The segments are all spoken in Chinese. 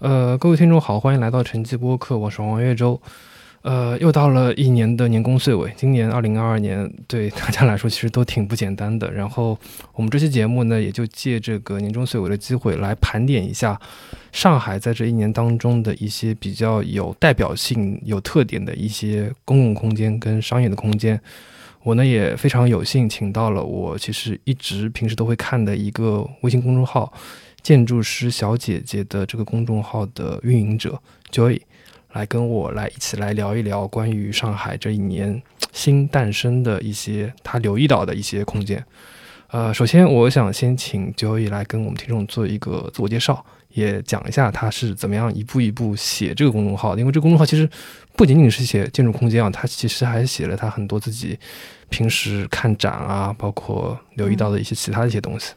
呃，各位听众好，欢迎来到晨记播客，我是王月洲。呃，又到了一年的年终岁尾，今年二零二二年对大家来说其实都挺不简单的。然后我们这期节目呢，也就借这个年终岁尾的机会来盘点一下上海在这一年当中的一些比较有代表性、有特点的一些公共空间跟商业的空间。我呢也非常有幸请到了我其实一直平时都会看的一个微信公众号“建筑师小姐姐”的这个公众号的运营者 Joy。来跟我来一起来聊一聊关于上海这一年新诞生的一些他留意到的一些空间。呃，首先我想先请 Joy 来跟我们听众做一个自我介绍，也讲一下他是怎么样一步一步写这个公众号。因为这个公众号其实不仅仅是写建筑空间啊，他其实还写了他很多自己平时看展啊，包括留意到的一些其他的一些东西。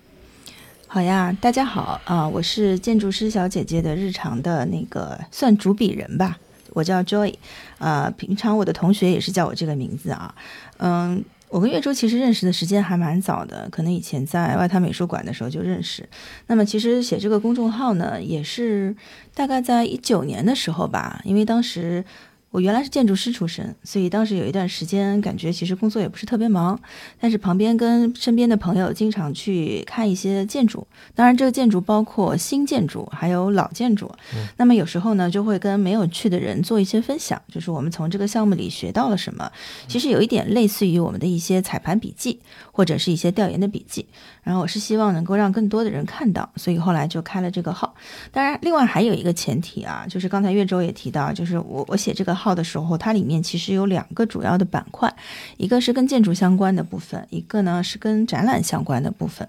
好呀，大家好啊，我是建筑师小姐姐的日常的那个算主笔人吧。我叫 Joy，呃，平常我的同学也是叫我这个名字啊。嗯，我跟月洲其实认识的时间还蛮早的，可能以前在外滩美术馆的时候就认识。那么其实写这个公众号呢，也是大概在一九年的时候吧，因为当时。我原来是建筑师出身，所以当时有一段时间感觉其实工作也不是特别忙，但是旁边跟身边的朋友经常去看一些建筑，当然这个建筑包括新建筑还有老建筑。那么有时候呢就会跟没有去的人做一些分享，就是我们从这个项目里学到了什么，其实有一点类似于我们的一些彩盘笔记或者是一些调研的笔记。然后我是希望能够让更多的人看到，所以后来就开了这个号。当然，另外还有一个前提啊，就是刚才岳州也提到，就是我我写这个号的时候，它里面其实有两个主要的板块，一个是跟建筑相关的部分，一个呢是跟展览相关的部分。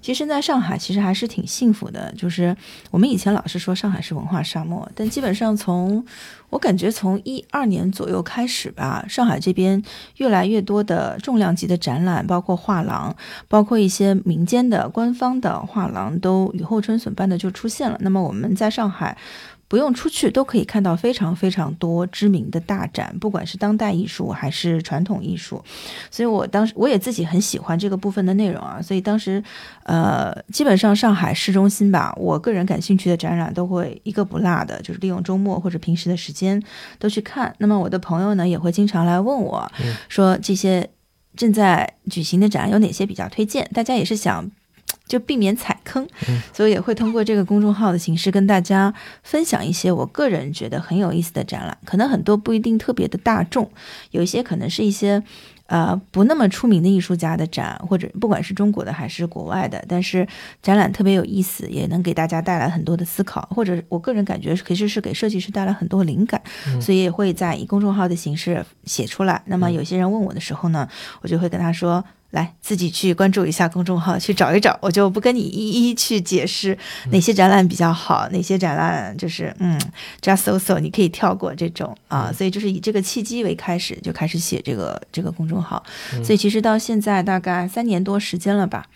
其实，在上海其实还是挺幸福的，就是我们以前老是说上海是文化沙漠，但基本上从我感觉从一二年左右开始吧，上海这边越来越多的重量级的展览，包括画廊，包括一些民间的官方的画廊，都雨后春笋般的就出现了。那么我们在上海。不用出去都可以看到非常非常多知名的大展，不管是当代艺术还是传统艺术，所以我当时我也自己很喜欢这个部分的内容啊，所以当时，呃，基本上上海市中心吧，我个人感兴趣的展览都会一个不落的，就是利用周末或者平时的时间都去看。那么我的朋友呢，也会经常来问我说，这些正在举行的展有哪些比较推荐？大家也是想。就避免踩坑，所以也会通过这个公众号的形式跟大家分享一些我个人觉得很有意思的展览。可能很多不一定特别的大众，有一些可能是一些呃不那么出名的艺术家的展，或者不管是中国的还是国外的，但是展览特别有意思，也能给大家带来很多的思考，或者我个人感觉其实是给设计师带来很多灵感，所以也会在以公众号的形式写出来。那么有些人问我的时候呢，我就会跟他说。来自己去关注一下公众号，去找一找，我就不跟你一一去解释哪些展览比较好，哪些展览就是嗯，just so so，你可以跳过这种啊。所以就是以这个契机为开始，就开始写这个这个公众号。所以其实到现在大概三年多时间了吧。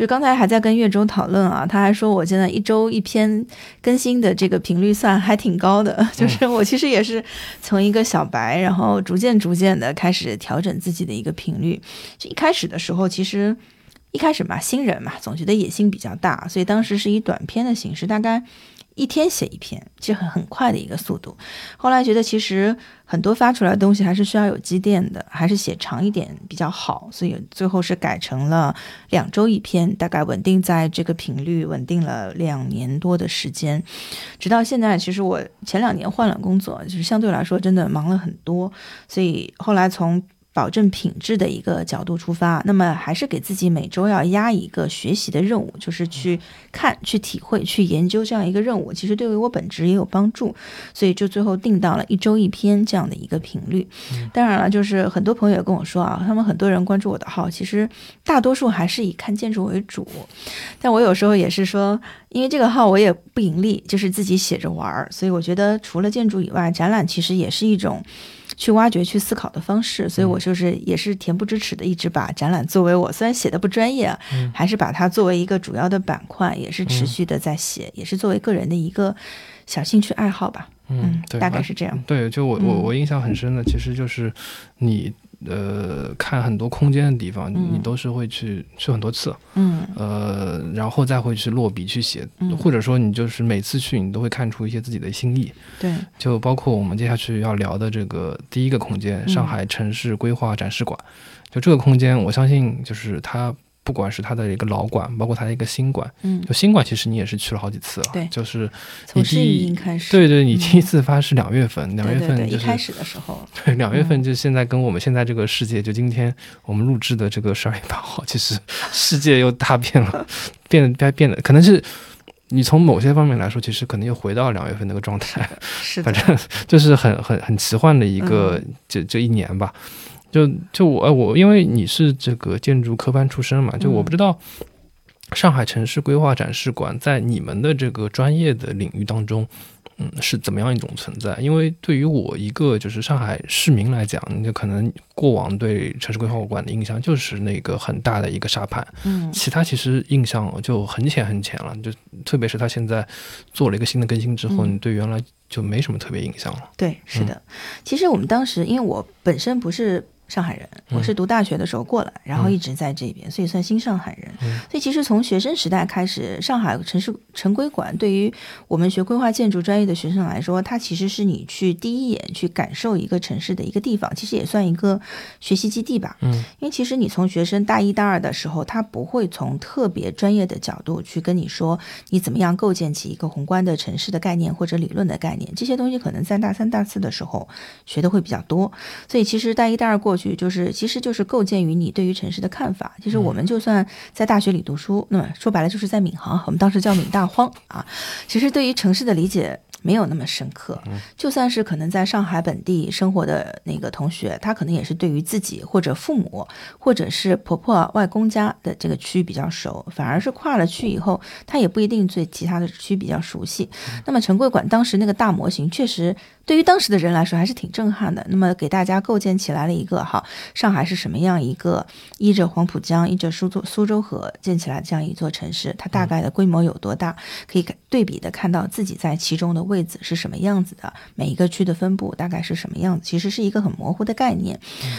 就刚才还在跟岳州讨论啊，他还说我现在一周一篇更新的这个频率算还挺高的，就是我其实也是从一个小白，然后逐渐逐渐的开始调整自己的一个频率。就一开始的时候，其实一开始嘛，新人嘛，总觉得野心比较大，所以当时是以短篇的形式，大概。一天写一篇，其实很很快的一个速度。后来觉得其实很多发出来的东西还是需要有积淀的，还是写长一点比较好。所以最后是改成了两周一篇，大概稳定在这个频率，稳定了两年多的时间，直到现在。其实我前两年换了工作，就是相对来说真的忙了很多，所以后来从。保证品质的一个角度出发，那么还是给自己每周要压一个学习的任务，就是去看、去体会、去研究这样一个任务。其实对于我本职也有帮助，所以就最后定到了一周一篇这样的一个频率。当然了，就是很多朋友也跟我说啊，他们很多人关注我的号，其实大多数还是以看建筑为主。但我有时候也是说，因为这个号我也不盈利，就是自己写着玩儿，所以我觉得除了建筑以外，展览其实也是一种。去挖掘、去思考的方式，所以我就是也是恬不知耻的，一直把展览作为我虽然写的不专业，还是把它作为一个主要的板块，也是持续的在写，也是作为个人的一个小兴趣爱好吧。嗯，对大概是这样。对，就我我我印象很深的，其实就是你呃看很多空间的地方，嗯。你都是会去去很多次，嗯。呃，然后再会去落笔去写，嗯。或者说你就是每次去你都会看出一些自己的心意，对，就包括我们接下去要聊的这个第一个空间——嗯。上海城市规划展示馆。就这个空间，我相信就是它，不管是他的一个老馆，包括他的一个新馆，嗯。就，新馆其实你也是去了好几次了，对。就是从第一开始，对对，你嗯第一次发是两月份，两月份就是一开始的时候，对，两月份嗯。就现在跟我们现在这个世界，就今天我们录制的这个十二月八号，其实世界又大变了，变得变变得可能是你从某些方面来说，其实可能又回到两月份那个状态，是的。反，正就是很很很奇幻的一个、嗯。这这一年吧。就就我呃我因为你是这个建筑科班出身嘛，就我嗯不知道上海城市规划展示馆在你们的这个专业的领域当中，嗯，是怎么样一种存在？因为对于我一个就是上海市民来讲，你就可能过往对城市规划馆的印象就是那个很大的一个沙盘，嗯其他其实印象就很浅很浅了。就特别是他现在做了一个新的更新之后，嗯你对原来就没什么特别印象了。对，是的。其实我们当时，因为我本身不是上海人，我是读大学的时候过来，然后一直在这边，所以算新上海人。嗯所以其实从学生时代开始，上海城市城规馆对于我们学规划建筑专业的学生来说，它其实是你去第一眼去感受一个城市的一个地方，其实也算一个学习基地吧。嗯，因为其实你从学生大一、大二的时候，他不会从特别专业的角度去跟你说你怎么样构建起一个宏观的城市的概念或者理论的概念，这些东西可能在大三、大四的时候学的会比较多。所以其实大一、大二过去，就是其实就是构建于你对于城市的看法。其实我们就算在大学里读书，那么说白了就是在闵行，我们当时叫闵大荒啊。其实对于城市的理解没有那么深刻，就算是可能在上海本地生活的那个同学，他可能也是对于自己或者父母或者是婆婆外公家的这个区比较熟，反而是跨了区以后，他也不一定对其他的区比较熟悉。那么陈桂馆当时那个大模型，确实对于当时的人来说还是挺震撼的。那么给大家构建起来了一个哈，上海是什么样一个依着黄浦江、依着苏州苏州河建起来这样一座城市，它大概的规模有多大，可以对比的看到自己在其中的位置是什么样子的，每一个区的分布大概是什么样子，其实是一个很模糊的概念。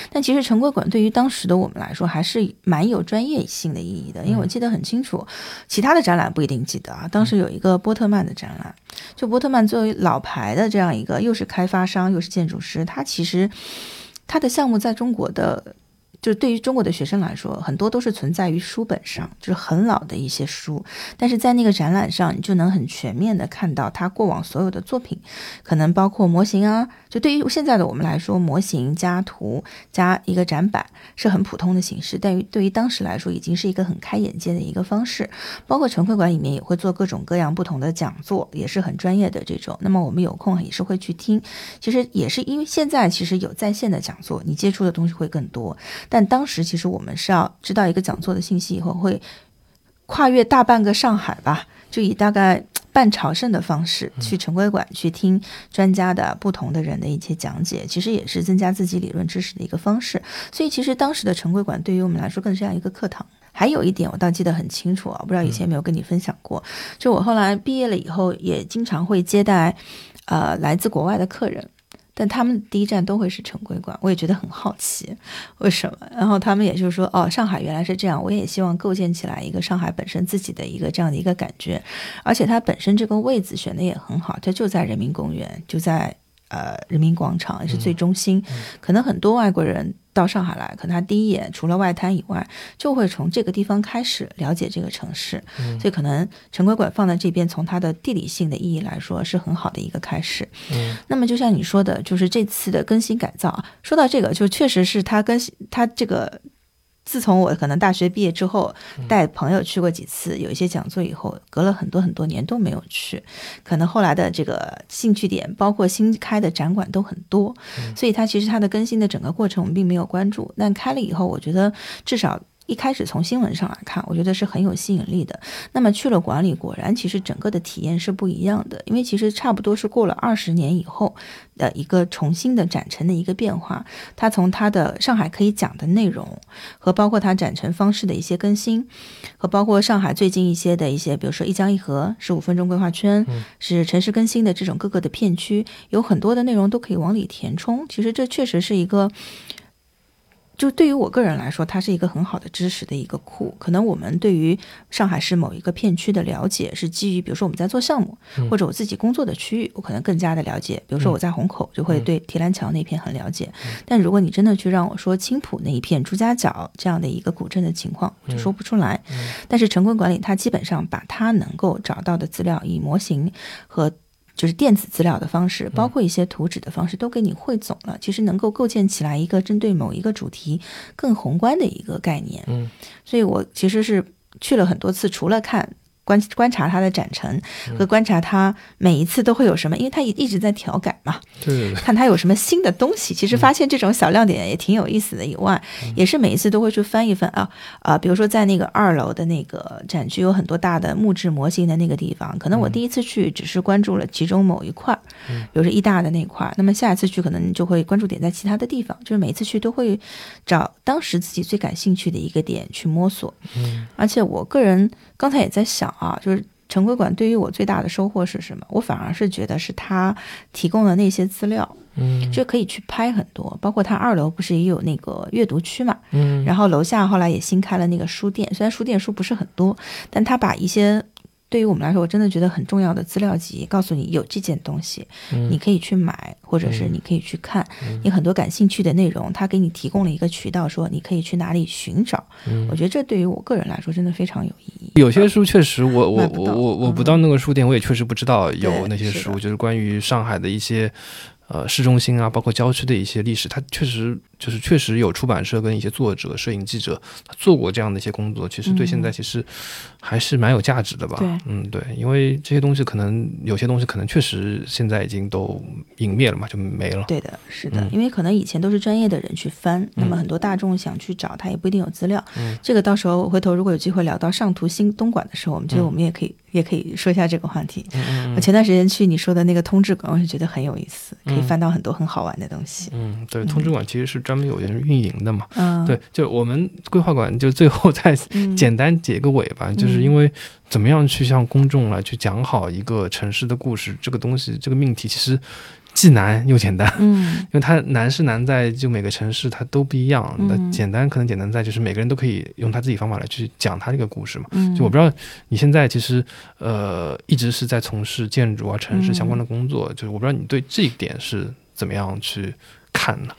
但其实城规馆对于当时的我们来说，还是蛮有专业性的意义的，因为我记得很清楚，其他的展览不一定记得啊。当时有一个波特曼的展览，就波特曼作为老牌的这样一个，又是开发商又是建筑师，他其实他的项目在中国的。就是对于中国的学生来说，很多都是存在于书本上，就是很老的一些书。但是在那个展览上，你就能很全面的看到他过往所有的作品，可能包括模型啊。就对于现在的我们来说，模型加图加一个展板是很普通的形式，但于对于当时来说，已经是一个很开眼界的一个方式。包括陈会馆里面也会做各种各样不同的讲座，也是很专业的这种。那么我们有空也是会去听。其实也是因为现在其实有在线的讲座，你接触的东西会更多。但当时其实我们是要知道一个讲座的信息以后，会跨越大半个上海吧，就以大概半朝圣的方式去城规馆去听专家的不同的人的一些讲解，其实也是增加自己理论知识的一个方式。所以其实当时的城规馆对于我们来说更像一个课堂。还有一点我倒记得很清楚啊，不知道以前有没有跟你分享过，就我后来毕业了以后，也经常会接待呃来自国外的客人。但他们第一站都会是城规馆，我也觉得很好奇，为什么？然后他们也就是说，哦，上海原来是这样，我也希望构建起来一个上海本身自己的一个这样的一个感觉，而且它本身这个位置选的也很好，它就在人民公园，就在呃人民广场，也是最中心。可能很多外国人到上海来，可能他第一眼除了外滩以外，就会从这个地方开始了解这个城市，所以可能城规馆放在这边，从它的地理性的意义来说，是很好的一个开始。嗯那么就像你说的，就是这次的更新改造啊，说到这个，就确实是它更新，它这个。自从我可能大学毕业之后，带朋友去过几次，有一些讲座以后，隔了很多很多年都没有去，可能后来的这个兴趣点，包括新开的展馆都很多，所以它其实它的更新的整个过程我们并没有关注，但开了以后，我觉得至少。一开始从新闻上来看，我觉得是很有吸引力的。那么去了馆里，果然其实整个的体验是不一样的，因为其实差不多是过了二十年以后的一个重新的展陈的一个变化。它从它的上海可以讲的内容，和包括它展陈方式的一些更新，和包括上海最近一些的一些，比如说一江一河十五分钟规划圈，是城市更新的这种各个的片区，有很多的内容都可以往里填充。其实这确实是一个。就对于我个人来说，它是一个很好的知识的一个库。可能我们对于上海市某一个片区的了解，是基于比如说我们在做项目，或者我自己工作的区域，我可能更加的了解。比如说我在虹口，就会对提篮桥那片很了解。但如果你真的去让我说青浦那一片朱家角这样的一个古镇的情况，我就说不出来。但是城规管理它基本上把它能够找到的资料以模型和。就是电子资料的方式，包括一些图纸的方式，都给你汇总了。其实能够构建起来一个针对某一个主题更宏观的一个概念。嗯，所以我其实是去了很多次，除了看。观观察它的展陈和观察它每一次都会有什么，因为它一一直在调改嘛。对。看它有什么新的东西，其实发现这种小亮点也挺有意思的。以外，也是每一次都会去翻一翻啊啊，比如说在那个二楼的那个展区有很多大的木质模型的那个地方，可能我第一次去只是关注了其中某一块，比如说一大的那块，那么下一次去可能就会关注点在其他的地方，就是每一次去都会找当时自己最感兴趣的一个点去摸索。嗯。而且我个人刚才也在想。啊，就是城规馆对于我最大的收获是什么？我反而是觉得是他提供的那些资料，嗯，就可以去拍很多，包括他二楼不是也有那个阅读区嘛，嗯，然后楼下后来也新开了那个书店，虽然书店书不是很多，但他把一些。对于我们来说，我真的觉得很重要的资料集，告诉你有这件东西，你可以去买，或者是你可以去看，你很多感兴趣的内容，他给你提供了一个渠道，说你可以去哪里寻找。我觉得这对于我个人来说，真的非常有意义。有些书确实，我我我我我不到那个书店，我也确实不知道有那些书，就是关于上海的一些。呃，市中心啊，包括郊区的一些历史，它确实就是确实有出版社跟一些作者、摄影记者，他做过这样的一些工作，其实对现在其实还是蛮有价值的吧？对，嗯，对，因为这些东西可能有些东西可能确实现在已经都隐灭了嘛，就没了。对的，是的，因为可能以前都是专业的人去翻，那么很多大众想去找，他也不一定有资料。嗯，这个到时候回头如果有机会聊到上图新东莞的时候，我们觉得我们也可以。也可以说一下这个话题。我前段时间去你说的那个通志馆，我是觉得很有意思，可以翻到很多很好玩的东西。嗯，对，通志馆其实是专门有人运营的嘛。嗯，对，就我们规划馆就最后再简单结个尾吧，就是因为怎么样去向公众来去讲好一个城市的故事，这个东西这个命题其实。既难又简单，嗯，因为它难是难在就每个城市它都不一样，那简单可能简单在就是每个人都可以用他自己方法来去讲他这个故事嘛。就我不知道你现在其实呃一直是在从事建筑啊城市相关的工作，就是我不知道你对这一点是怎么样去看呢？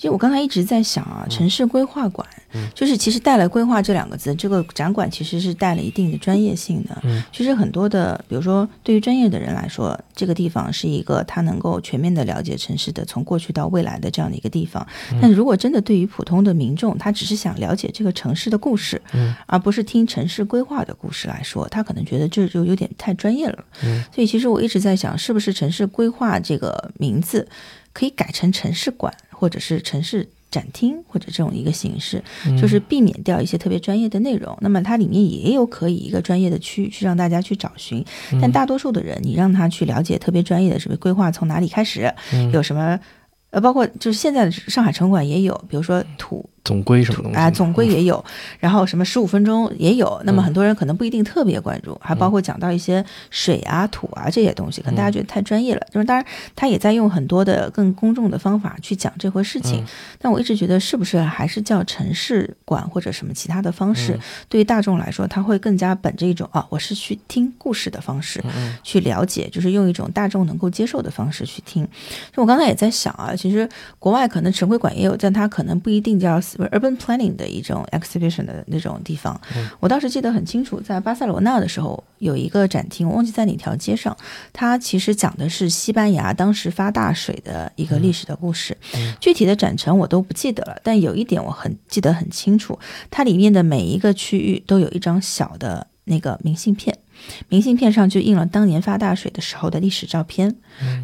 其实我刚才一直在想啊，城市规划馆，就是其实带了“规划”这两个字，这个展馆其实是带了一定的专业性的。嗯，其实很多的，比如说对于专业的人来说，这个地方是一个他能够全面的了解城市的从过去到未来的这样的一个地方。但如果真的对于普通的民众，他只是想了解这个城市的故事，嗯，而不是听城市规划的故事来说，他可能觉得这就有点太专业了。嗯，所以其实我一直在想，是不是城市规划这个名字可以改成城市馆？或者是城市展厅，或者这种一个形式，就是避免掉一些特别专业的内容。那么它里面也有可以一个专业的区域去让大家去找寻。但大多数的人，你让他去了解特别专业的什么规划从哪里开始，有什么呃，包括就是现在的上海城管也有，比如说土。总规什么东西啊？总规也有，然后什么十五分钟也有。那么很多人可能不一定特别关注，还包括讲到一些水啊、土啊这些东西，可能大家觉得太专业了。就是当然，他也在用很多的更公众的方法去讲这回事情。但我一直觉得，是不是还是叫城市馆或者什么其他的方式，对于大众来说，他会更加本着一种啊，我是去听故事的方式去了解，就是用一种大众能够接受的方式去听。就我刚才也在想啊，其实国外可能城规馆也有，但它可能不一定叫。Urban planning 的一种 exhibition 的那种地方，我当时记得很清楚，在巴塞罗那的时候有一个展厅，我忘记在哪条街上，它其实讲的是西班牙当时发大水的一个历史的故事，具体的展陈我都不记得了，但有一点我很记得很清楚，它里面的每一个区域都有一张小的那个明信片。明信片上就印了当年发大水的时候的历史照片，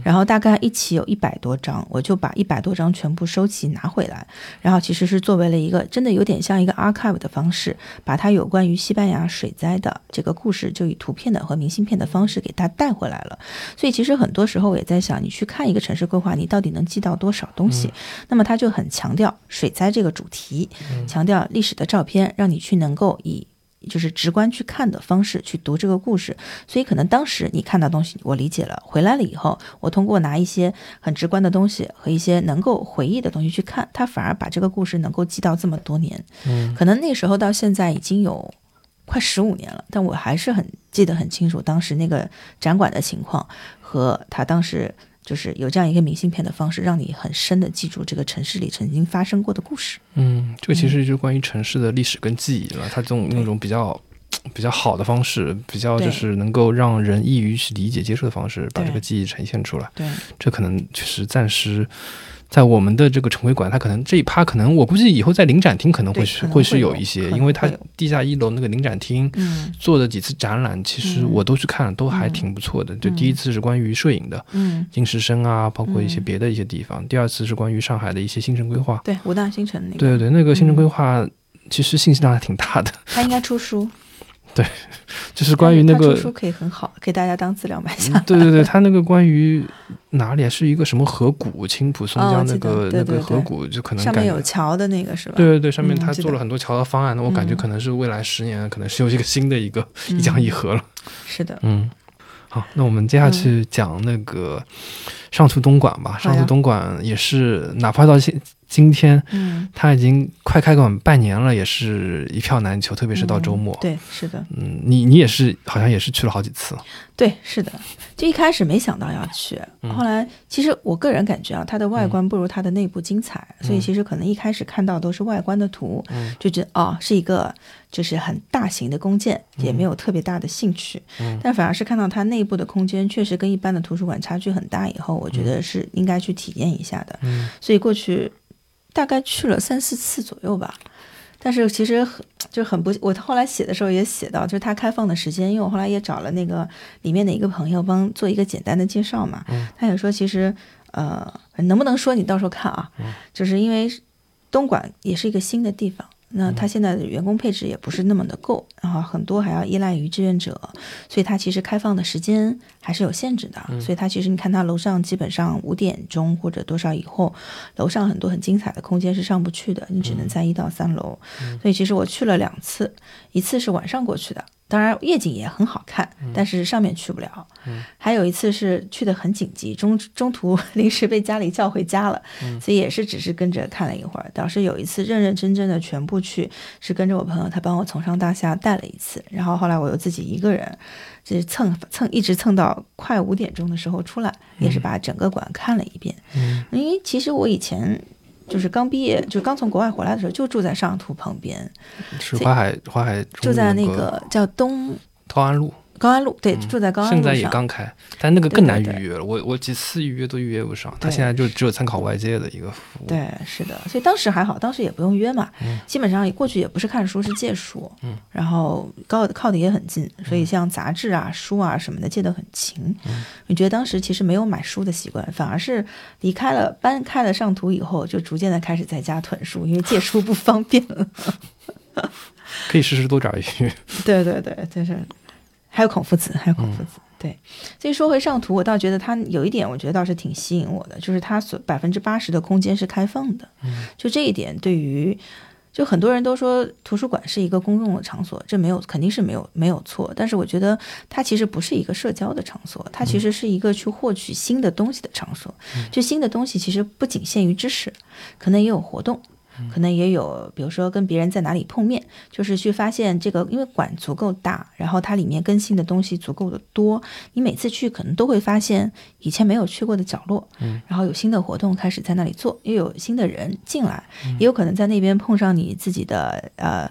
然后大概一起有一百多张，我就把一百多张全部收齐拿回来，然后其实是作为了一个真的有点像一个 archive 的方式，把它有关于西班牙水灾的这个故事，就以图片的和明信片的方式给它带回来了。所以其实很多时候我也在想，你去看一个城市规划，你到底能记到多少东西？那么它就很强调水灾这个主题，强调历史的照片，让你去能够以。就是直观去看的方式去读这个故事，所以可能当时你看到东西我理解了，回来了以后，我通过拿一些很直观的东西和一些能够回忆的东西去看，他反而把这个故事能够记到这么多年。嗯，可能那时候到现在已经有快十五年了，但我还是很记得很清楚当时那个展馆的情况和他当时。就是有这样一个明信片的方式，让你很深的记住这个城市里曾经发生过的故事。嗯，这个其实就是关于城市的历史跟记忆了。它这种那种比较比较好的方式，比较就是能够让人易于去理解、接受的方式，把这个记忆呈现出来。对，这可能确实暂时。在我们的这个城规馆，它可能这一趴可能我估计以后在临展厅可能会是会是有一些，因为它地下一楼那个临展厅做的几次展览，其实我都去看了，都还挺不错的。就第一次是关于摄影的，嗯，金石生啊，包括一些别的一些地方。第二次是关于上海的一些新城规划，对五大新城那个，对对对，那个新城规划其实信息量还挺大的。他应该出书。对，就是关于那个书可以很好给大家当资料买下。对对对，他那个关于哪里是一个什么河谷，青浦松江那个那个河谷，就可能上面有桥的那个是吧？对对对，上面他做了很多桥的方案，那我感觉可能是未来十年可能是有一个新的一个一江一河了。是的，嗯，好，那我们接下去讲那个上图东莞吧。上图东莞也是，哪怕到现。今天，嗯，他已经快开馆半年了，也是一票难求，特别是到周末。对，是的。嗯，你你也是，好像也是去了好几次。对，是的。就一开始没想到要去，后来其实我个人感觉啊，它的外观不如它的内部精彩，所以其实可能一开始看到都是外观的图，就觉得哦是一个就是很大型的弓箭，也没有特别大的兴趣。但反而是看到它内部的空间确实跟一般的图书馆差距很大以后，我觉得是应该去体验一下的。所以过去。大概去了三四次左右吧，但是其实很就很不，我后来写的时候也写到，就是它开放的时间，因为我后来也找了那个里面的一个朋友帮做一个简单的介绍嘛，他也说其实呃能不能说你到时候看啊，就是因为东莞也是一个新的地方。那他现在的员工配置也不是那么的够，然后很多还要依赖于志愿者，所以他其实开放的时间还是有限制的。所以他其实你看他楼上基本上五点钟或者多少以后，楼上很多很精彩的空间是上不去的，你只能在一到三楼。所以其实我去了两次，一次是晚上过去的。当然夜景也很好看，但是上面去不了。还有一次是去的很紧急，中中途 临时被家里叫回家了，所以也是只是跟着看了一会儿。倒是有一次认认真真的全部去，是跟着我朋友，他帮我从上到下带了一次。然后后来我又自己一个人，就是蹭蹭一直蹭到快五点钟的时候出来，也是把整个馆看了一遍。因为其实我以前。就是刚毕业，就刚从国外回来的时候，就住在上图旁边，是淮海淮海住在那个叫东东安路。高安路对，住在高安路现在也刚开，但那个更难预约了。我我几次预约都预约不上，他现在就只有参考外界的一个服务。对，是的，所以当时还好，当时也不用约嘛，基本上过去也不是看书，是借书。嗯，然后高靠的也很近，所以像杂志啊、书啊什么的借得很勤。嗯你觉得当时其实没有买书的习惯，反而是离开了搬开了上图以后，就逐渐的开始在家囤书，因为借书不方便了。可以试试多找一些。对对对，就是。还有孔夫子，还有孔夫子，对。所以说回上图，我倒觉得它有一点，我觉得倒是挺吸引我的，就是它所百分之八十的空间是开放的。就这一点，对于就很多人都说图书馆是一个公共的场所，这没有肯定是没有没有错。但是我觉得它其实不是一个社交的场所，它其实是一个去获取新的东西的场所。就新的东西其实不仅限于知识，可能也有活动。可能也有，比如说跟别人在哪里碰面，就是去发现这个，因为馆足够大，然后它里面更新的东西足够的多，你每次去可能都会发现以前没有去过的角落，嗯，然后有新的活动开始在那里做，又有新的人进来，也有可能在那边碰上你自己的呃。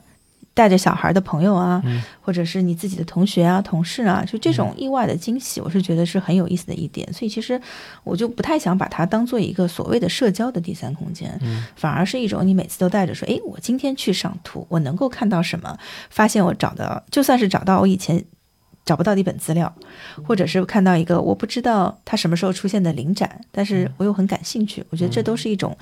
带着小孩的朋友啊，或者是你自己的同学啊、同事啊，就这种意外的惊喜，我是觉得是很有意思的一点。所以其实我就不太想把它当做一个所谓的社交的第三空间，反而是一种你每次都带着说，哎，我今天去上图，我能够看到什么？发现我找的，就算是找到我以前。找不到的一本资料，或者是看到一个我不知道它什么时候出现的临展，但是我又很感兴趣。我觉得这都是一种，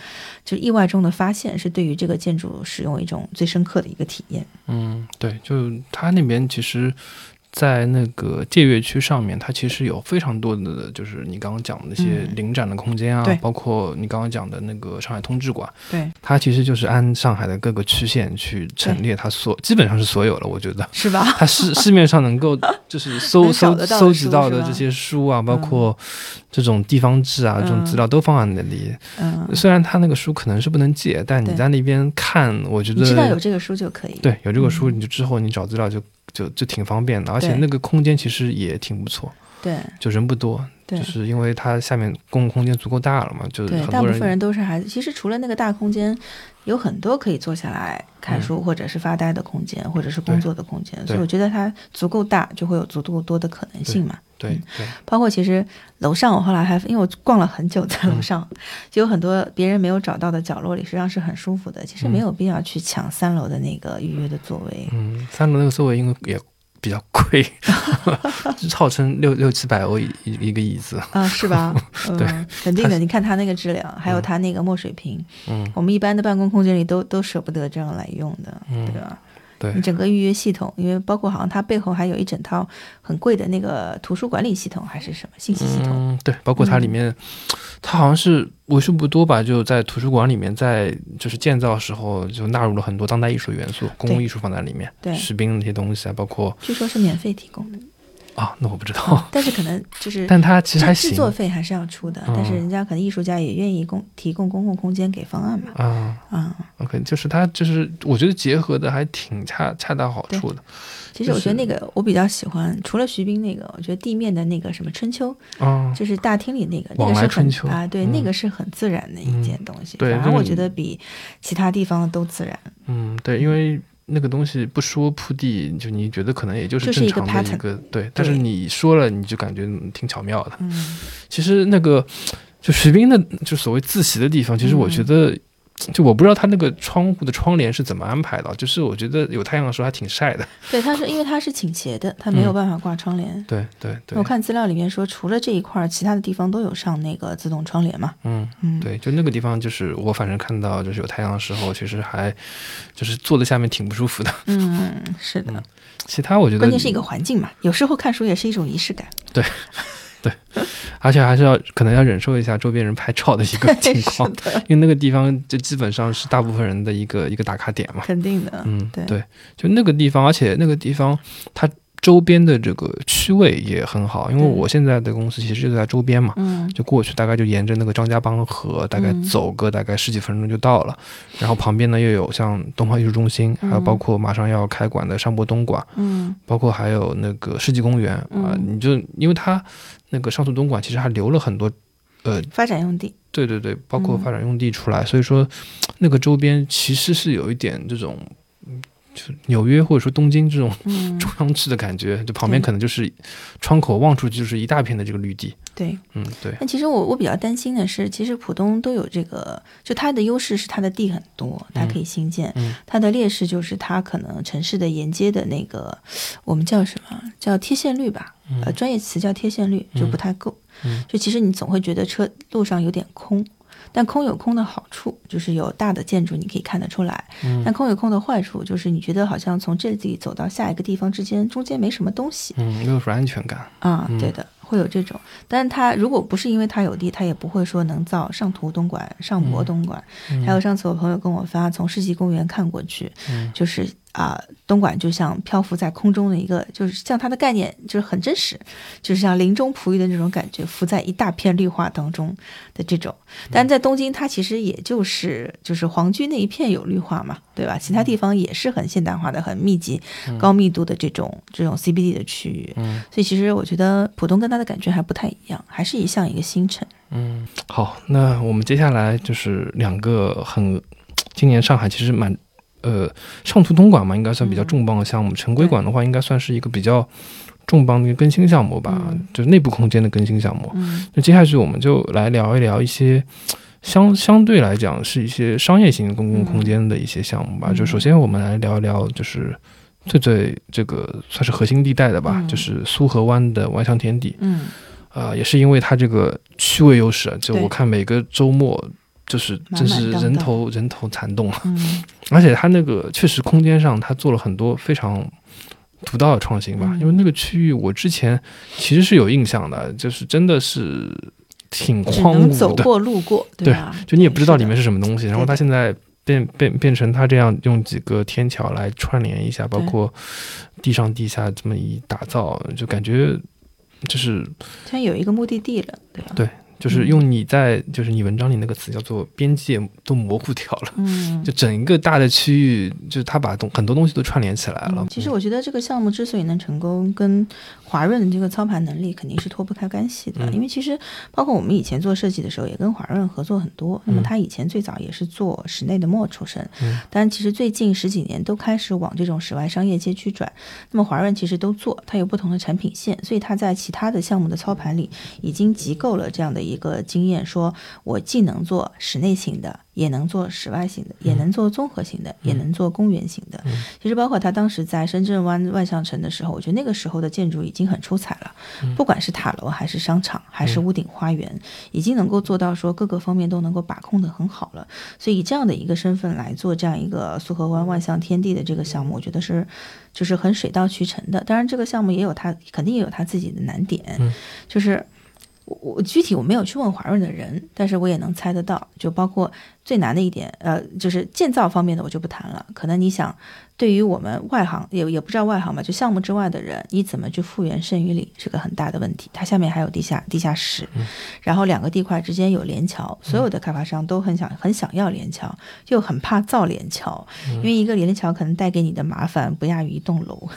就是意外中的发现，是对于这个建筑使用一种最深刻的一个体验。嗯，对，就它那边其实在那个借阅区上面，它其实有非常多的，就是你刚刚讲的那些嗯临展的空间啊，对包括你刚刚讲的那个上海通志馆，对，它其实就是按上海的各个区县去陈列它所基本上是所有了，我觉得。是吧？它市市面上能够 就是搜搜搜集到的这些书啊，包括这种地方志啊，这种资料都放在那里。嗯，虽然它那个书可能是不能借，但你在那边看，我觉得知道有得这个书就可以。对有这个书，嗯你就之后你找资料就就就挺方便的，而且那个空间其实也挺不错，对。就人不多，对。就是因为它下面公共空间足够大了嘛，就是，大部分人都是孩子。其实除了那个大空间，有很多可以坐下来看书或者是发呆的空间，或者是工作的空间。所以我觉得它足够大，就会有足够多的可能性嘛。对包括其实楼上，我后来还因为我逛了很久，在楼嗯上、就有很多别人没有找到的角落里，实际上是很舒服的。其实没有必要去抢三楼的那个预约的座位。嗯，三楼那个座位因为也比较贵，号称六六七百欧一一一个椅子。啊，是吧？对嗯，肯定的。你看它那个质量，还有它那个墨水屏，嗯我们一般的办公空间里都都舍不得这样来用的，嗯对吧？对你整个预约系统，因为包括好像它背后还有一整套很贵的那个图书管理系统，还是什么信息系统？嗯，对，包括它里面，它好像是为数不多吧，就在图书馆里面，在就是建造时候就纳入了很多当代艺术元素、公共艺术放在里面，对士兵那些东西啊，包括据说是免费提供的，啊，那我不知道，但是可能就是但他其实还行制制作费还是要出的，嗯但是人家可能艺术家也愿意供提供公共空间给方案嘛，啊。啊、OK，就是他就是我觉得结合的还挺恰恰到好处的其实我觉得那个我比较喜欢，除了徐冰那个，我觉得地面的那个什么春秋，啊。就是大厅里那个，那个是春秋啊，对，嗯那个是很自然的一件东西。对反而我觉得比其他地方的都自然。嗯，对，因为那个东西不说铺地，就你觉得可能也就是正常的一个对，但是你说了，你就感觉嗯挺巧妙的。嗯，其实那个就徐冰的，就所谓自习的地方，其实我嗯觉得。就我不知道他那个窗户的窗帘是怎么安排的，就是我觉得有太阳的时候还挺晒的。对，它是因为它是倾斜的，它没有嗯办法挂窗帘。对 对对我，看资料里面说，除了这一块，其他的地方都有上那个自动窗帘嘛。嗯，嗯，对，就那个地方，就是我反正看到，就是有太阳的时候，其实还就是坐在下面挺不舒服的。嗯，是的。嗯其他我觉得关键是一个环境嘛，有时候看书也是一种仪式感。而且还是要可能要忍受一下周边人拍照的一个 情况，因为那个地方就基本上是大部分人的一个一个打卡点嘛。肯定的。嗯，对对，就那个地方，而且那个地方它周边的这个区位也很好，因为我现在的公司其实就在周边嘛。嗯，就过去大概就沿着那个张家浜河，大概嗯走个大概十几分钟就到了。然后旁边呢又有像东方艺术中心，还有包括马上要开馆的上博东馆，嗯包括还有那个世纪公园啊、嗯你就因为它那个上述东莞其实还留了很多，呃，发展用地。对对对，包括嗯发展用地出来，所以说那个周边其实是有一点这种。嗯就纽约或者说东京这种嗯，中央区的感觉，就旁边可能就是窗口望出去就是一大片的这个绿地，对。嗯，对，那其实我我比较担心的是，其实浦东都有这个，就它的优势是它的地很多，它可以新建；嗯它的劣势就是它可能城市的沿街的那个，我们叫什么？叫贴现率吧？呃，专业词叫贴现率，就不太够。嗯就其实你总会觉得车路上有点空。但空有空的好处，就是有大的建筑你可以看得出来。嗯但空有空的坏处，就是你觉得好像从这里走到下一个地方之间，中间没什么东西。嗯，没有什么安全感，啊，嗯对的，会有这种。但是它如果不是因为它有地，它也不会说能造上图东莞、上博东莞。嗯还有上次我朋友跟我发，从世纪公园看过去，嗯就是啊、东莞就像漂浮在空中的一个，就是像它的概念就是很真实，就是像林中璞玉的那种感觉，浮在一大片绿化当中的这种。但在东京，它其实也就是就是皇居那一片有绿化嘛，对吧？其他地方也是很现代化的、很密集、高密度的这种这种 CBD 的区域。嗯所以其实我觉得浦东跟它的感觉还不太一样，还是一像一个新城。嗯，好，那我们接下来就是两个很，今年上海其实蛮，呃，上图东莞嘛，应该算比较嗯重磅的项目，城规馆的话，应该算是一个比较重磅的一个更新项目吧，嗯就是内部空间的更新项目。嗯那接下去我们就来聊一聊一些相相对来讲是一些商业型公共空间的一些项目吧。嗯就首先我们来聊一聊，就是最最这个算是核心地带的吧，嗯就是苏河湾的万象天地。嗯啊，也是因为它这个区位优势啊，就我看每个周末就是真是人头人头攒动啊，嗯 而且它那个确实空间上它做了很多非常独到的创新吧。嗯因为那个区域我之前其实是有印象的，就是真的是挺只荒芜的，过路过，对吧？就你也不知道里面是是什么东西。然后它现在变变变成它这样用几个天桥来串联一下，包括地上地下这么一打造，就感觉就是的现在有一个目的地了，对吧？对就是用你在就是你文章里那个词叫做边界都模糊掉了。嗯，就整一个大的区域，就是他把东很多东西都串联起来了。嗯其实我觉得这个项目之所以能成功，跟华润的这个操盘能力肯定是脱不开干系的。嗯因为其实包括我们以前做设计的时候，也跟华润合作很多。那么他以前最早也是做室内的墨出身，嗯但其实最近十几年都开始往这种室外商业街区转。那么华润其实都做，它有不同的产品线，所以它在其他的项目的操盘里已经集够了这样的一个经验，说我既能做室内型的，也能做室外型的，也能做综合型的，也能做公园型的。其实包括他当时在深圳湾万象城的时候，我觉得那个时候的建筑已经很出彩了，不管是塔楼还是商场还是屋顶花园，已经能够做到说各个方面都能够把控的很好了。所以以这样的一个身份来做这样一个苏河湾万象天地的这个项目，我觉得是就是很水到渠成的。当然，这个项目也有它肯定也有它自己的难点，就是。我我具体我没有去问华润的人，但是我也能猜得到，就包括最难的一点，呃，就是建造方面的我就不谈了。可能你想，对于我们外行也也不知道外行吧，就项目之外的人，你怎么去复原剩余里是个很大的问题。它下面还有地下地下室，然后两个地块之间有连桥，所有的开发商都很想很想要连桥，又很怕造连桥，因为一个连桥可能带给你的麻烦不亚于一栋楼。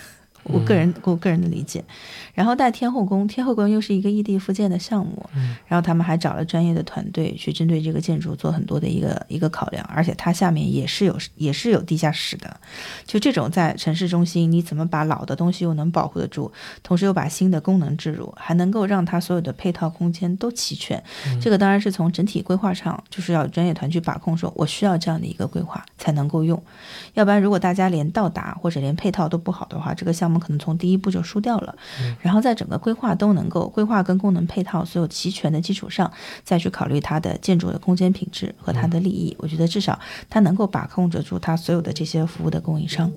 我个人我个人的理解，然后带天后宫，天后宫又是一个异地复建的项目，然后他们还找了专业的团队去针对这个建筑做很多的一个一个考量，而且它下面也是有也是有地下室的，就这种在城市中心，你怎么把老的东西又能保护得住，同时又把新的功能置入，还能够让它所有的配套空间都齐全，这个当然是从整体规划上就是要专业团去把控，说我需要这样的一个规划才能够用，要不然如果大家连到达或者连配套都不好的话，这个项目可能从第一步就输掉了。然后在整个规划都能够规划跟功能配套所有齐全的基础上，再去考虑它的建筑的空间品质和它的利益，我觉得至少它能够把控得住它所有的这些服务的供应商，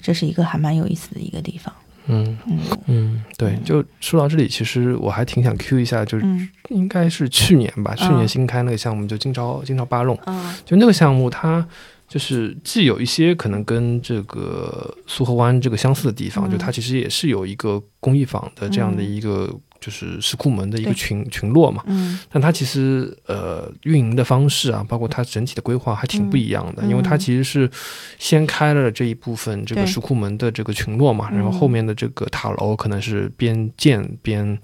这是一个还蛮有意思的一个地方。嗯。嗯。嗯，对，就说到这里，其实我还挺想 Q 一下，就是嗯。应该是去年吧，去年嗯。新开那个项目，就金朝金朝八弄，啊就那个项目它。就是既有一些可能跟这个苏河湾这个相似的地方，嗯。就它其实也是有一个工艺坊的这样的一个就是石库门的一个群群落嘛，嗯。但它其实呃运营的方式啊，包括它整体的规划还挺不一样的，嗯。因为它其实是先开了这一部分这个石库门的这个群落嘛，嗯。然后后面的这个塔楼可能是边建边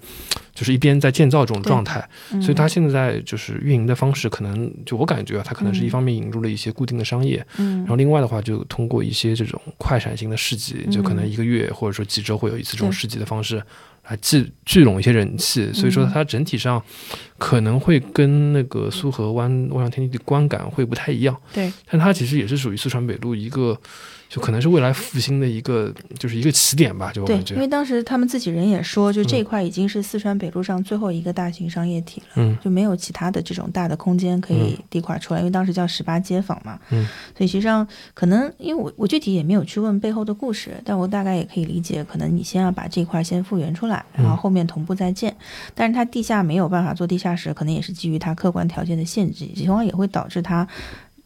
就是一边在建造这种状态，嗯，所以它现在就是运营的方式可能就我感觉啊，它可能是一嗯方面引入了一些固定的商业，嗯。然后另外的话就通过一些这种快闪型的市集，就可能嗯。一个月或者说几周会有一次这种市集的方式。来聚聚拢一些人气，所以说嗯。它整体上可能会跟那个苏河湾万象天地的观感会不太一样，对。但它其实也是属于四川北路一个，就可能是未来复兴的一个，就是一个起点吧，就我对因为当时他们自己人也说，就这块已经是四川北路上最后一个大型商业体了。嗯。就没有其他的这种大的空间可以地块出来，因为当时叫十八街坊嘛，嗯，所以实际上可能因为我我具体也没有去问背后的故事，但我大概也可以理解，可能你先要把这块先复原出来，然后后面同步再建，但是它地下没有办法做地下室，可能也是基于它客观条件的限制，情况也会导致它。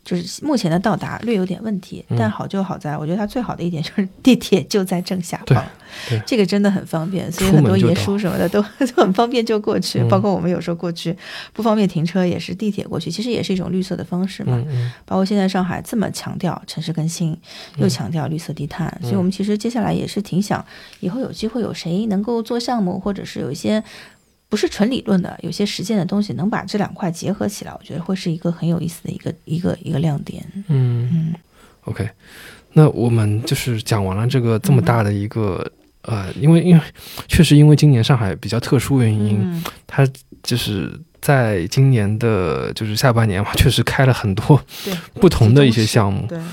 就是目前的到达略有点问题，嗯。但好就好在，我觉得它最好的一点就是地铁就在正下方，这个真的很方便，所以很多爷叔什么的都 都很方便就过去，嗯。包括我们有时候过去不方便停车，也是地铁过去，其实也是一种绿色的方式嘛。嗯嗯。包括现在上海这么强调城市更新，又强调绿色低碳，所以我们其实接下来也是挺想，以后有机会有谁能够做项目，或者是有一些不是纯理论的，有些实践的东西，能把这两块结合起来，我觉得会是一个很有意思的一个一个一个亮点。嗯。嗯，OK，那我们就是讲完了这个这么大的一个。呃，因为因为确实因为今年上海比较特殊原因，嗯。它就是在今年的就是下半年嘛，确实开了很多不同的一些项目，对对，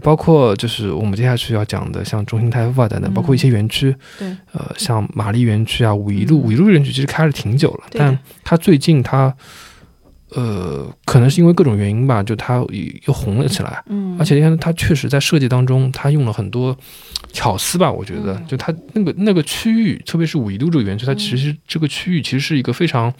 包括就是我们接下去要讲的，像中心泰富啊等等，嗯包括一些园区，对。呃，像玛丽园区啊、五一路，嗯。五一路园区其实开了挺久了，但它最近它呃，可能是因为各种原因吧，就它又红了起来。嗯，而且你看，它确实在设计当中，它用了很多巧思吧。我觉得，就它那个那个区域，特别是五一路这个园区，它其实这个区域其实是一个非常，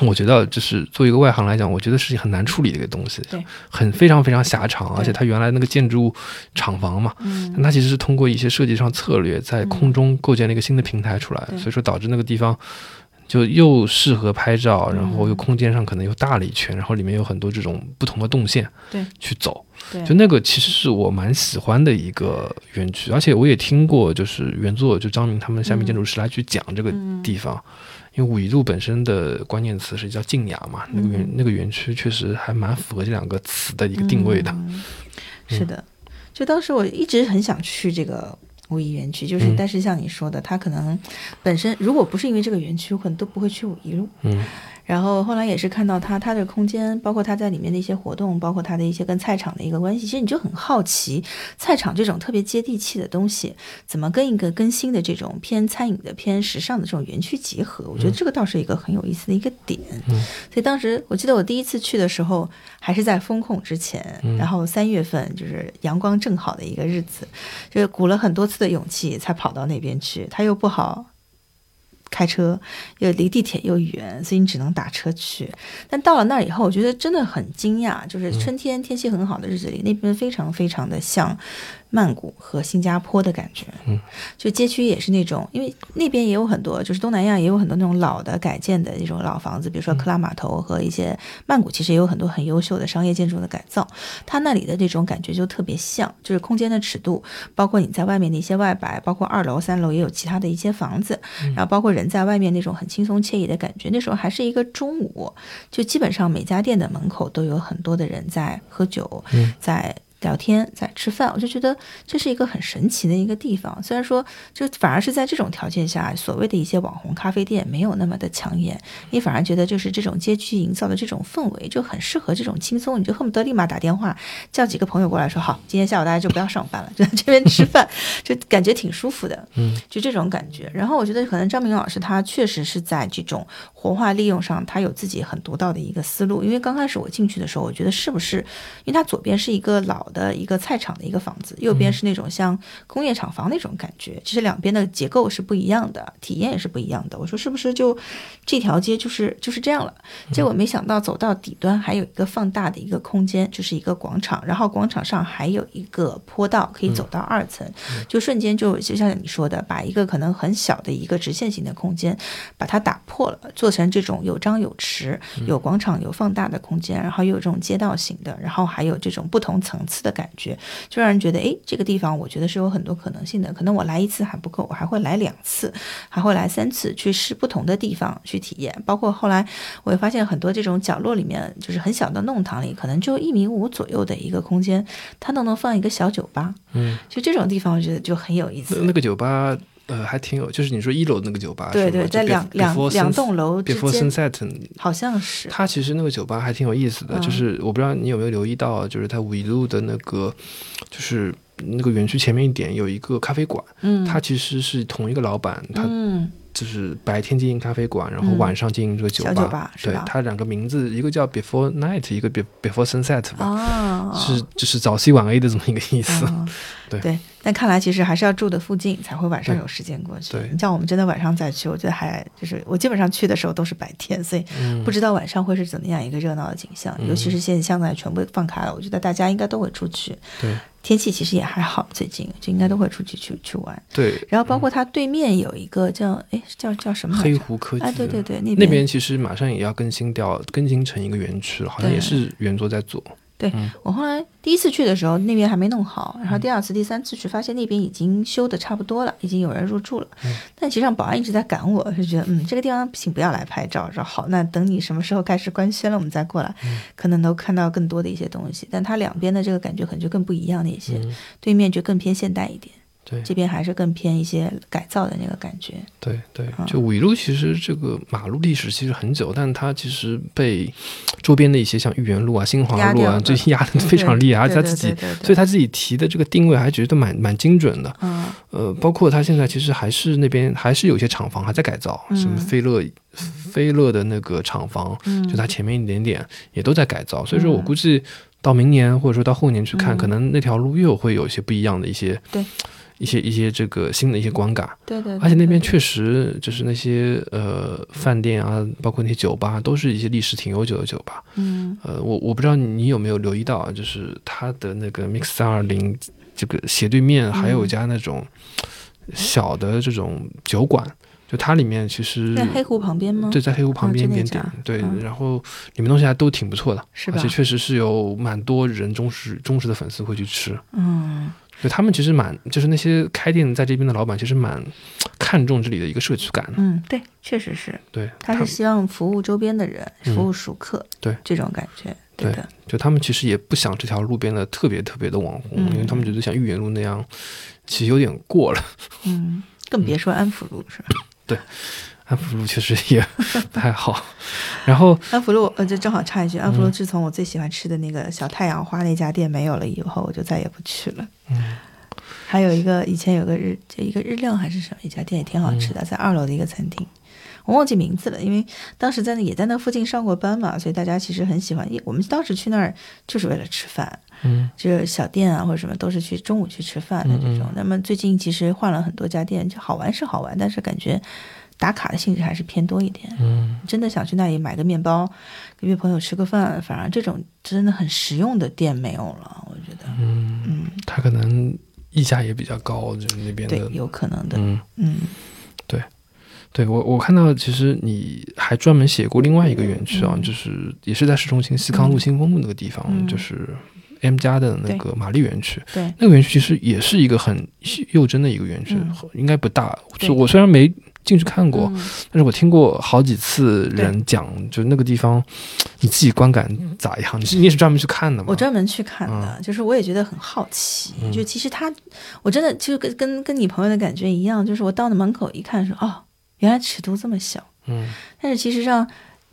我觉得就是作为一个外行来讲，我觉得是很难处理的一个东西。对，很非常非常狭长，而且它原来那个建筑厂房嘛，嗯，它其实是通过一些设计上策略，在空中构建了一个新的平台出来，所以说导致那个地方。就又适合拍照，然后又空间上可能又大了一圈，然后里面有很多这种不同的动线，对，去走，对，就那个其实是我蛮喜欢的一个园区，而且我也听过，就是原作就张明他们下面建筑师来去讲这个地方，因为五一路本身的关键词是叫静雅嘛，那个园那个园区确实还蛮符合这两个词的一个定位的，是的，就当时我一直很想去这个。五一园区就是，但是像你说的，它可能本身如果不是因为这个园区，我可能都不会去五一路。嗯。然后后来也是看到他他的空间，包括他在里面的一些活动，包括他的一些跟菜场的一个关系，其实你就很好奇，菜场这种特别接地气的东西，怎么跟一个更新的这种偏餐饮的、偏时尚的这种园区结合？我觉得这个倒是一个很有意思的一个点。所以当时我记得我第一次去的时候，还是在风控之前，然后三月份就是阳光正好的一个日子，就是鼓了很多次的勇气才跑到那边去，他又不好。开车又离地铁又远，所以你只能打车去。但到了那儿以后，我觉得真的很惊讶，就是春天天气很好的日子里，那边非常非常的像。曼谷和新加坡的感觉，嗯，就街区也是那种，因为那边也有很多，就是东南亚也有很多那种老的改建的那种老房子，比如说克拉码头和一些曼谷，其实也有很多很优秀的商业建筑的改造。它那里的那种感觉就特别像，就是空间的尺度，包括你在外面的一些外摆，包括二楼、三楼也有其他的一些房子，然后包括人在外面那种很轻松惬意的感觉。那时候还是一个中午，就基本上每家店的门口都有很多的人在喝酒，在。聊天在吃饭，我就觉得这是一个很神奇的一个地方。虽然说，就反而是在这种条件下，所谓的一些网红咖啡店没有那么的抢眼，你反而觉得就是这种街区营造的这种氛围就很适合这种轻松，你就恨不得立马打电话叫几个朋友过来说好，今天下午大家就不要上班了，就在这边吃饭，就感觉挺舒服的。嗯，就这种感觉。然后我觉得可能张明老师他确实是在这种活化利用上，它有自己很独到的一个思路。因为刚开始我进去的时候，我觉得是不是因为它左边是一个老。的一个菜场的一个房子，右边是那种像工业厂房那种感觉，其实两边的结构是不一样的，体验也是不一样的。我说是不是就这条街就是就是这样了？结果没想到走到底端还有一个放大的一个空间，就是一个广场，然后广场上还有一个坡道可以走到二层，就瞬间就就像你说的，把一个可能很小的一个直线型的空间把它打破了，做成这种有张有弛、有广场、有放大的空间，然后又有这种街道型的，然后还有这种不同层次。的感觉就让人觉得，哎，这个地方我觉得是有很多可能性的。可能我来一次还不够，我还会来两次，还会来三次去试不同的地方去体验。包括后来我也发现很多这种角落里面，就是很小的弄堂里，可能就一米五左右的一个空间，它都能放一个小酒吧。嗯，就这种地方，我觉得就很有意思。那个酒吧。呃，还挺有，就是你说一楼那个酒吧，对对，在两两两栋楼之间，好像是。它其实那个酒吧还挺有意思的，就是我不知道你有没有留意到，就是它五一路的那个，就是那个园区前面一点有一个咖啡馆，嗯，它其实是同一个老板，他嗯。就是白天经营咖啡馆，然后晚上经营这个酒吧。对，它两个名字，一个叫 Before Night，一个 Before Sunset 吧。是就是早 C 晚 A 的这么一个意思。对对，但看来其实还是要住的附近才会晚上有时间过去。对，你像我们真的晚上再去，我觉得还就是我基本上去的时候都是白天，所以不知道晚上会是怎么样一个热闹的景象。尤其是现在现在全部放开了，我觉得大家应该都会出去。对。天气其实也还好，最近就应该都会出去去去玩。对，然后包括它对面有一个叫哎叫叫什么？黑湖科技。哎，对对对，那边其实马上也要更新掉，更新成一个园区了，好像也是原作在做。对我后来第一次去的时候，那边还没弄好，然后第二次、第三次去，发现那边已经修的差不多了，已经有人入住了。但其实上保安一直在赶我，就觉得嗯，这个地方请不要来拍照。说好，那等你什么时候开始官宣了，我们再过来，可能能看到更多的一些东西。但它两边的这个感觉可能就更不一样的一些，对面就更偏现代一点。对。这边还是更偏一些改造的那个感觉。对对嗯，就五一路其实这个马路历史其实很久，但它其实被周边的一些像豫园路啊、新华路啊，压掉了。这压的非常厉害，而且他自己，所以他自己提的这个定位还觉得蛮蛮精准的。嗯。呃，包括他现在其实还是那边还是有些厂房还在改造，嗯什么飞乐飞乐的那个厂房，嗯，就它前面一点点也都在改造，所以说我嗯估计到明年或者说到后年去看，嗯。可能那条路又会有一些不一样的一些对一些一些这个新的一些观感。对对，对而且那边确实就是那些呃饭店啊，包括那些酒吧，都是一些历史挺悠久的酒吧。嗯呃，我我不知道你有没有留意到啊，就是它的那个 Mix 三二零这个斜对面还有一家那种小的这种酒馆，就它里面其实在黑湖旁边吗？对，在黑湖旁边哦就那边点家，对，嗯然后里面东西还都挺不错的，是吧而且？确实是有蛮多人忠实忠实的粉丝会去吃。嗯就他们其实蛮，就是那些开店在这边的老板，其实蛮看重这里的一个社区感的。嗯，对，确实是，对，他是希望服务周边的人，嗯服务熟客，对这种感觉，对的，就他们其实也不想这条路变得特别特别的网红，嗯因为他们觉得像豫园路那样，其实有点过了。嗯，更别说安福路是吧？安福路确实 也不太好。然后，安福路，呃，这正好插一句，安福路嗯自从我最喜欢吃的那个小太阳花那家店没有了以后，我就再也不去了。嗯还有一个以前有个日一个日料还是什么一家店也挺好吃嗯的，在二楼的一个餐厅，我忘记名字了，因为当时在那也在那附近上过班嘛，所以大家其实很喜欢。也我们当时去那儿就是为了吃饭，嗯就是小店啊或者什么都是去中午去吃饭的这种。那么最近其实换了很多家店，就好玩是好玩，但是感觉打卡的性质还是偏多一点。嗯真的想去那里买个面包，约朋友吃个饭，反而这种真的很实用的店没有了，我觉得，嗯，嗯，他可能溢价也比较高，就是那边对的，，有可能的，嗯。嗯对我，我看到其实你还专门写过另外一个园区啊，嗯就是也是在市中心西康路嗯新丰路那个地方，嗯就是 M 家的那个玛丽园区。对，那个园区其实也是一个很幼真的一个园区，嗯应该不大。就我虽然没进去看过，嗯但是我听过好几次人讲，就那个地方 你自己观感咋样？你是你也是专门去看的吗？我专门去看的，就是我也觉得很好奇，嗯就其实他，我真的就跟跟跟你朋友的感觉一样，就是我到那门口一看说，哦，原来尺度这么小，嗯但是其实上。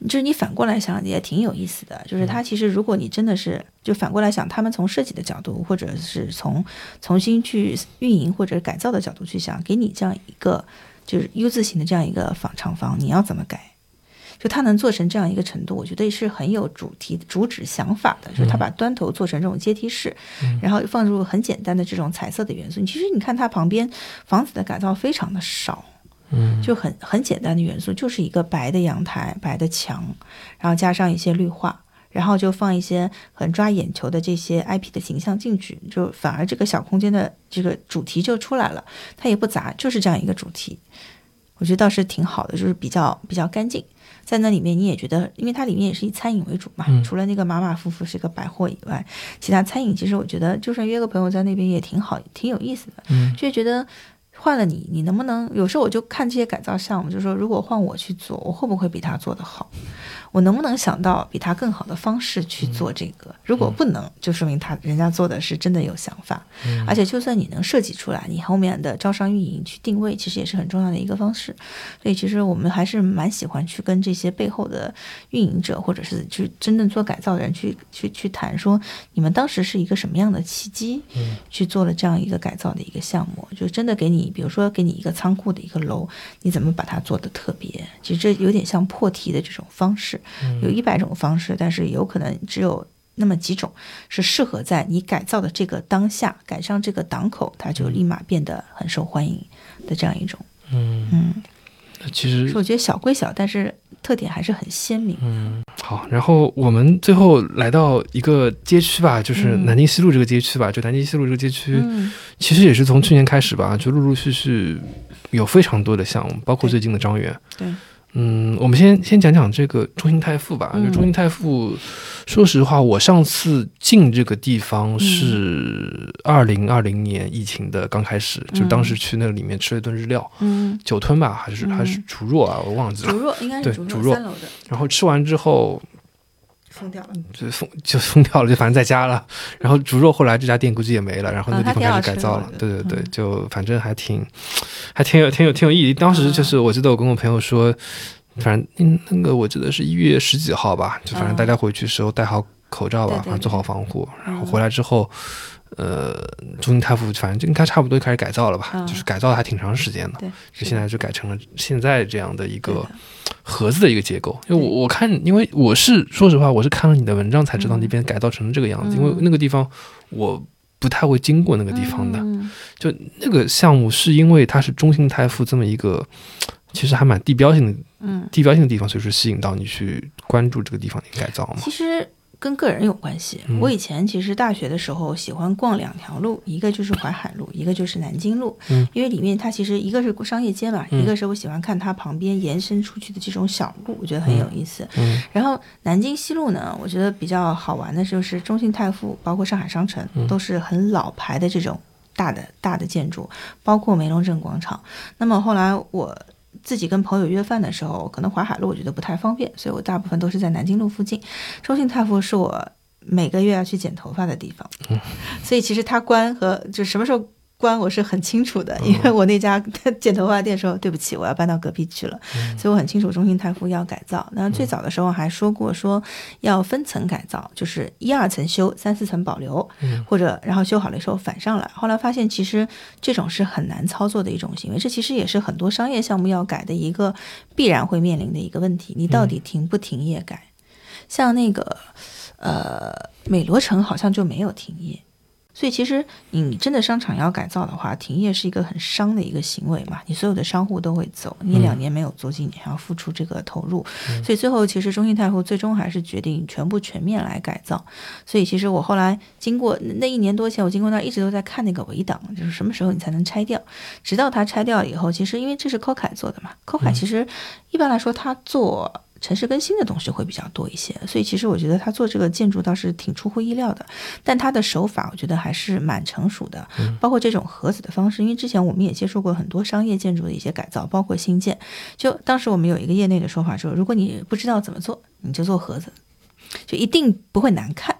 就是你反过来想也挺有意思的，就是他其实如果你真的是就反过来想，他们从设计的角度，或者是从重新去运营或者改造的角度去想，给你这样一个就是 U 字形的这样一个仿厂房，你要怎么改？就它能做成这样一个程度，我觉得是很有主题主旨想法的，就是它把端头做成这种阶梯式，嗯然后放入很简单的这种彩色的元素。你其实你看它旁边房子的改造非常的少，嗯就很很简单的元素，就是一个白的阳台、白的墙，然后加上一些绿化，然后就放一些很抓眼球的这些 IP 的形象进去，就反而这个小空间的这个主题就出来了。它也不杂，就是这样一个主题，我觉得倒是挺好的，就是比较比较干净。在那里面你也觉得，因为它里面也是以餐饮为主嘛，嗯除了那个马马夫妇是个百货以外，其他餐饮其实我觉得，就算约个朋友在那边也挺好，挺有意思的。嗯就觉得换了你，你能不能？有时候我就看这些改造项目，就说如果换我去做，我会不会比他做得好？我能不能想到比他更好的方式去做这个？如果不能，就说明他人家做的是真的有想法。嗯而且就算你能设计出来，你后面的招商运营去定位，其实也是很重要的一个方式。所以其实我们还是蛮喜欢去跟这些背后的运营者，或者是去真正做改造的人去去去谈，说你们当时是一个什么样的契机，嗯去做了这样一个改造的一个项目，就真的给你，比如说给你一个仓库的一个楼，你怎么把它做的特别？其实这有点像破题的这种方式，有一百种方式，但是有可能只有那么几种是适合在你改造的这个当下赶上这个档口，它就立马变得很受欢迎的这样一种。嗯，嗯，其实我觉得小归小，但是特点还是很鲜明。嗯，好，然后我们最后来到一个街区吧，就是嗯南京西路这个街区吧。就南京西路这个街区，嗯其实也是从去年开始吧，就陆陆续续有非常多的项目，包括最近的张园。对，嗯，我们先先讲讲这个中信泰富吧。嗯就中信泰富，说实话，我上次进这个地方嗯是二零二零年疫情的刚开始，就当时去那里面吃了一顿日料，嗯，酒吞吧，还是、嗯还是竹若啊，我忘记了竹。若应该对是竹竹若三楼的。然后吃完之后，封掉了，就封就封掉了，就反正在家了。然后猪肉后来这家店估计也没了，然后那地方开始改造了。对对对，就反正还挺还挺有挺有挺有意义。当时就是我记得我跟我朋友说，反正那个我记得是一月十几号吧，就反正大家回去时候戴好口罩吧，反正做好防护，然后回来之后。呃，中信泰富反正就应该差不多开始改造了吧，就是改造的还挺长时间的，就现在就改成了现在这样的一个盒子的一个结构。因为我我看，因为我是说实话，我是看了你的文章才知道那边改造成了这个样子。因为那个地方我不太会经过那个地方的，就那个项目是因为它是中信泰富这么一个其实还蛮地标性的，嗯，地标性的地方，所以说吸引到你去关注这个地方的改造嘛。其实。跟个人有关系。我以前其实大学的时候喜欢逛两条路，一个就是淮海路，一个就是南京路。嗯，因为里面它其实一个是商业街嘛，一个是我喜欢看它旁边延伸出去的这种小路，我觉得很有意思。嗯，然后南京西路呢，我觉得比较好玩的就是中信泰富，包括上海商城，都是很老牌的这种大的大的建筑，包括梅龙镇广场。那么后来我。自己跟朋友约饭的时候，可能淮海路我觉得不太方便，所以我大部分都是在南京路附近。中信泰富是我每个月要去剪头发的地方，所以其实它关和就什么时候。关我是很清楚的，因为我那家 剪头发店说对不起，我要搬到隔壁去了，所以我很清楚中心泰富要改造。那最早的时候还说过说要分层改造，就是一二层修，三四层保留，或者然后修好了以后反上来。后来发现其实这种是很难操作的一种行为，这其实也是很多商业项目要改的一个必然会面临的一个问题。你到底停不停业改？像那个呃美罗城好像就没有停业。所以其实你真的商场要改造的话，停业是一个很伤的一个行为嘛。你所有的商户都会走，你两年没有租金，你还要付出这个投入。所以最后其实中信泰富最终还是决定全部全面来改造。所以其实我后来经过那一年多前，我经过那一直都在看那个围挡，就是什么时候你才能拆掉。直到它拆掉以后，其实因为这是柯凯做的嘛，柯凯其实一般来说他做。城市更新的东西会比较多一些，所以其实我觉得他做这个建筑倒是挺出乎意料的，但他的手法我觉得还是蛮成熟的，包括这种盒子的方式，因为之前我们也接触过很多商业建筑的一些改造，包括新建，就当时我们有一个业内的说法说，如果你不知道怎么做，你就做盒子，就一定不会难看，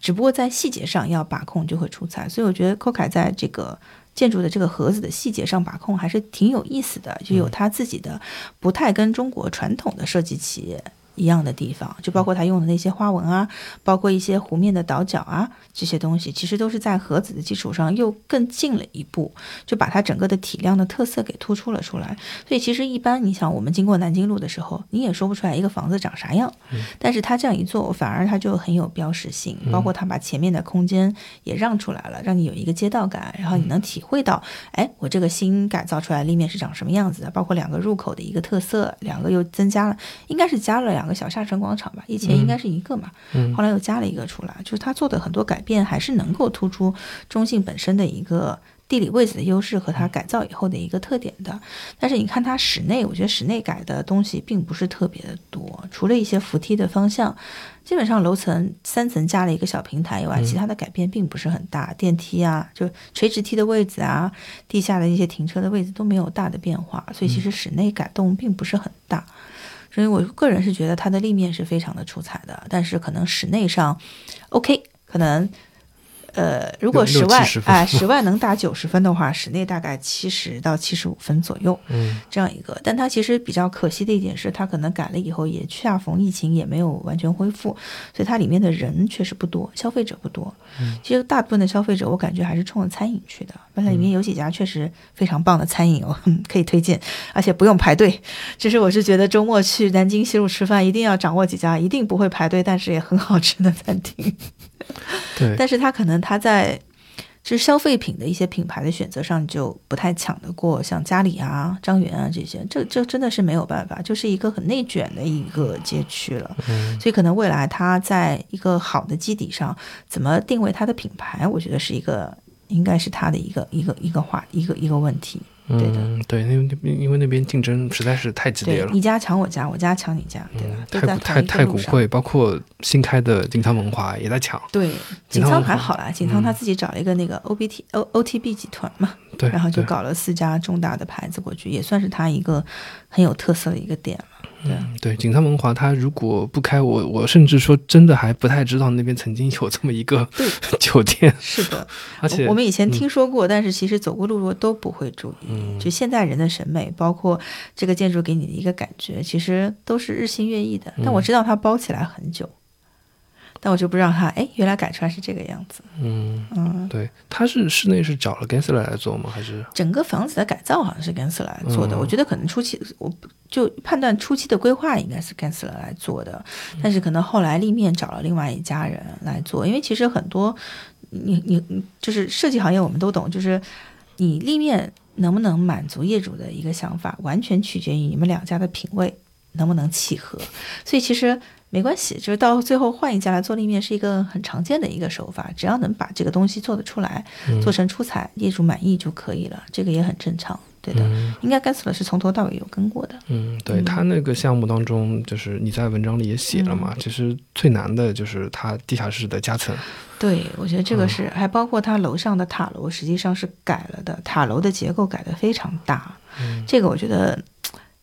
只不过在细节上要把控就会出彩，所以我觉得寇凯在这个。建筑的这个盒子的细节上把控还是挺有意思的，就有他自己的不太跟中国传统的设计企业。一样的地方，就包括他用的那些花纹啊，包括一些弧面的倒角啊，这些东西其实都是在盒子的基础上又更进了一步，就把它整个的体量的特色给突出了出来。所以其实一般你想，我们经过南京路的时候，你也说不出来一个房子长啥样，但是他这样一做，反而它就很有标识性，包括他把前面的空间也让出来了，让你有一个街道感，然后你能体会到，哎，我这个新改造出来立面是长什么样子的，包括两个入口的一个特色，两个又增加了，应该是加了两个。小下沉广场吧，以前应该是一个嘛，后来又加了一个出来，就是他做的很多改变还是能够突出中信本身的一个地理位置的优势和它改造以后的一个特点的。但是你看它室内，我觉得室内改的东西并不是特别的多，除了一些扶梯的方向，基本上楼层三层加了一个小平台以外，其他的改变并不是很大。电梯啊，就垂直梯的位置啊，地下的一些停车的位置都没有大的变化，所以其实室内改动并不是很大。所以我个人是觉得它的立面是非常的出彩的，但是可能室内上，OK，可能。呃，如果十万啊，十万能打九十分的话，室内大概七十到七十五分左右，嗯，这样一个。但它其实比较可惜的一点是，它可能改了以后也恰逢疫情，也没有完全恢复，所以它里面的人确实不多，消费者不多。嗯，其实大部分的消费者，我感觉还是冲着餐饮去的。本来里面有几家确实非常棒的餐饮哦，可以推荐，而且不用排队。其实我是觉得周末去南京西路吃饭，一定要掌握几家一定不会排队，但是也很好吃的餐厅。对，但是他可能他在就是消费品的一些品牌的选择上就不太抢得过像嘉里啊、张元啊这些，这这真的是没有办法，就是一个很内卷的一个街区了。所以可能未来他在一个好的基底上，怎么定位他的品牌，我觉得是一个应该是他的一个一个一个话一个一个问题。嗯，对，因为因为那边竞争实在是太激烈了，你家抢我家，我家抢你家，对吧？太古太太古汇，包括新开的锦仓文化也在抢。对，锦仓还好啦，锦仓他自己找了一个那个 O B T O O T B 集团嘛。对，然后就搞了四家重大的牌子过去，也算是他一个很有特色的一个点了。对。嗯，对，锦上文华，它如果不开我，我甚至说真的还不太知道那边曾经有这么一个 酒店，是的，而且我们以前嗯。听说过，但是其实走过路过都不会注意。嗯。就现代人的审美，包括这个建筑给你的一个感觉，其实都是日新月异的。但嗯。我知道它包起来很久，但我就不知道他，哎，原来改出来是这个样子。嗯，嗯，对，他是室内是找了 Gensler 来做吗？还是整个房子的改造好像是 Gensler 来做的，嗯我觉得可能初期我就判断初期的规划应该是 Gensler 来做的，但是可能后来立面找了另外一家人来做，因为其实很多你你你就是设计行业我们都懂，就是你立面能不能满足业主的一个想法，完全取决于你们两家的品味能不能契合，所以其实。没关系，就是到最后换一家来做立面是一个很常见的一个手法，只要能把这个东西做得出来，嗯。做成出彩，业主满意就可以了，这个也很正常，对的。嗯。应该 Gensler 是从头到尾有跟过的，嗯，对嗯。他那个项目当中，就是你在文章里也写了嘛，其实最难的就是它地下室的夹层，对我觉得这个是，嗯还包括它楼上的塔楼实际上是改了的，塔楼的结构改得非常大，嗯。这个我觉得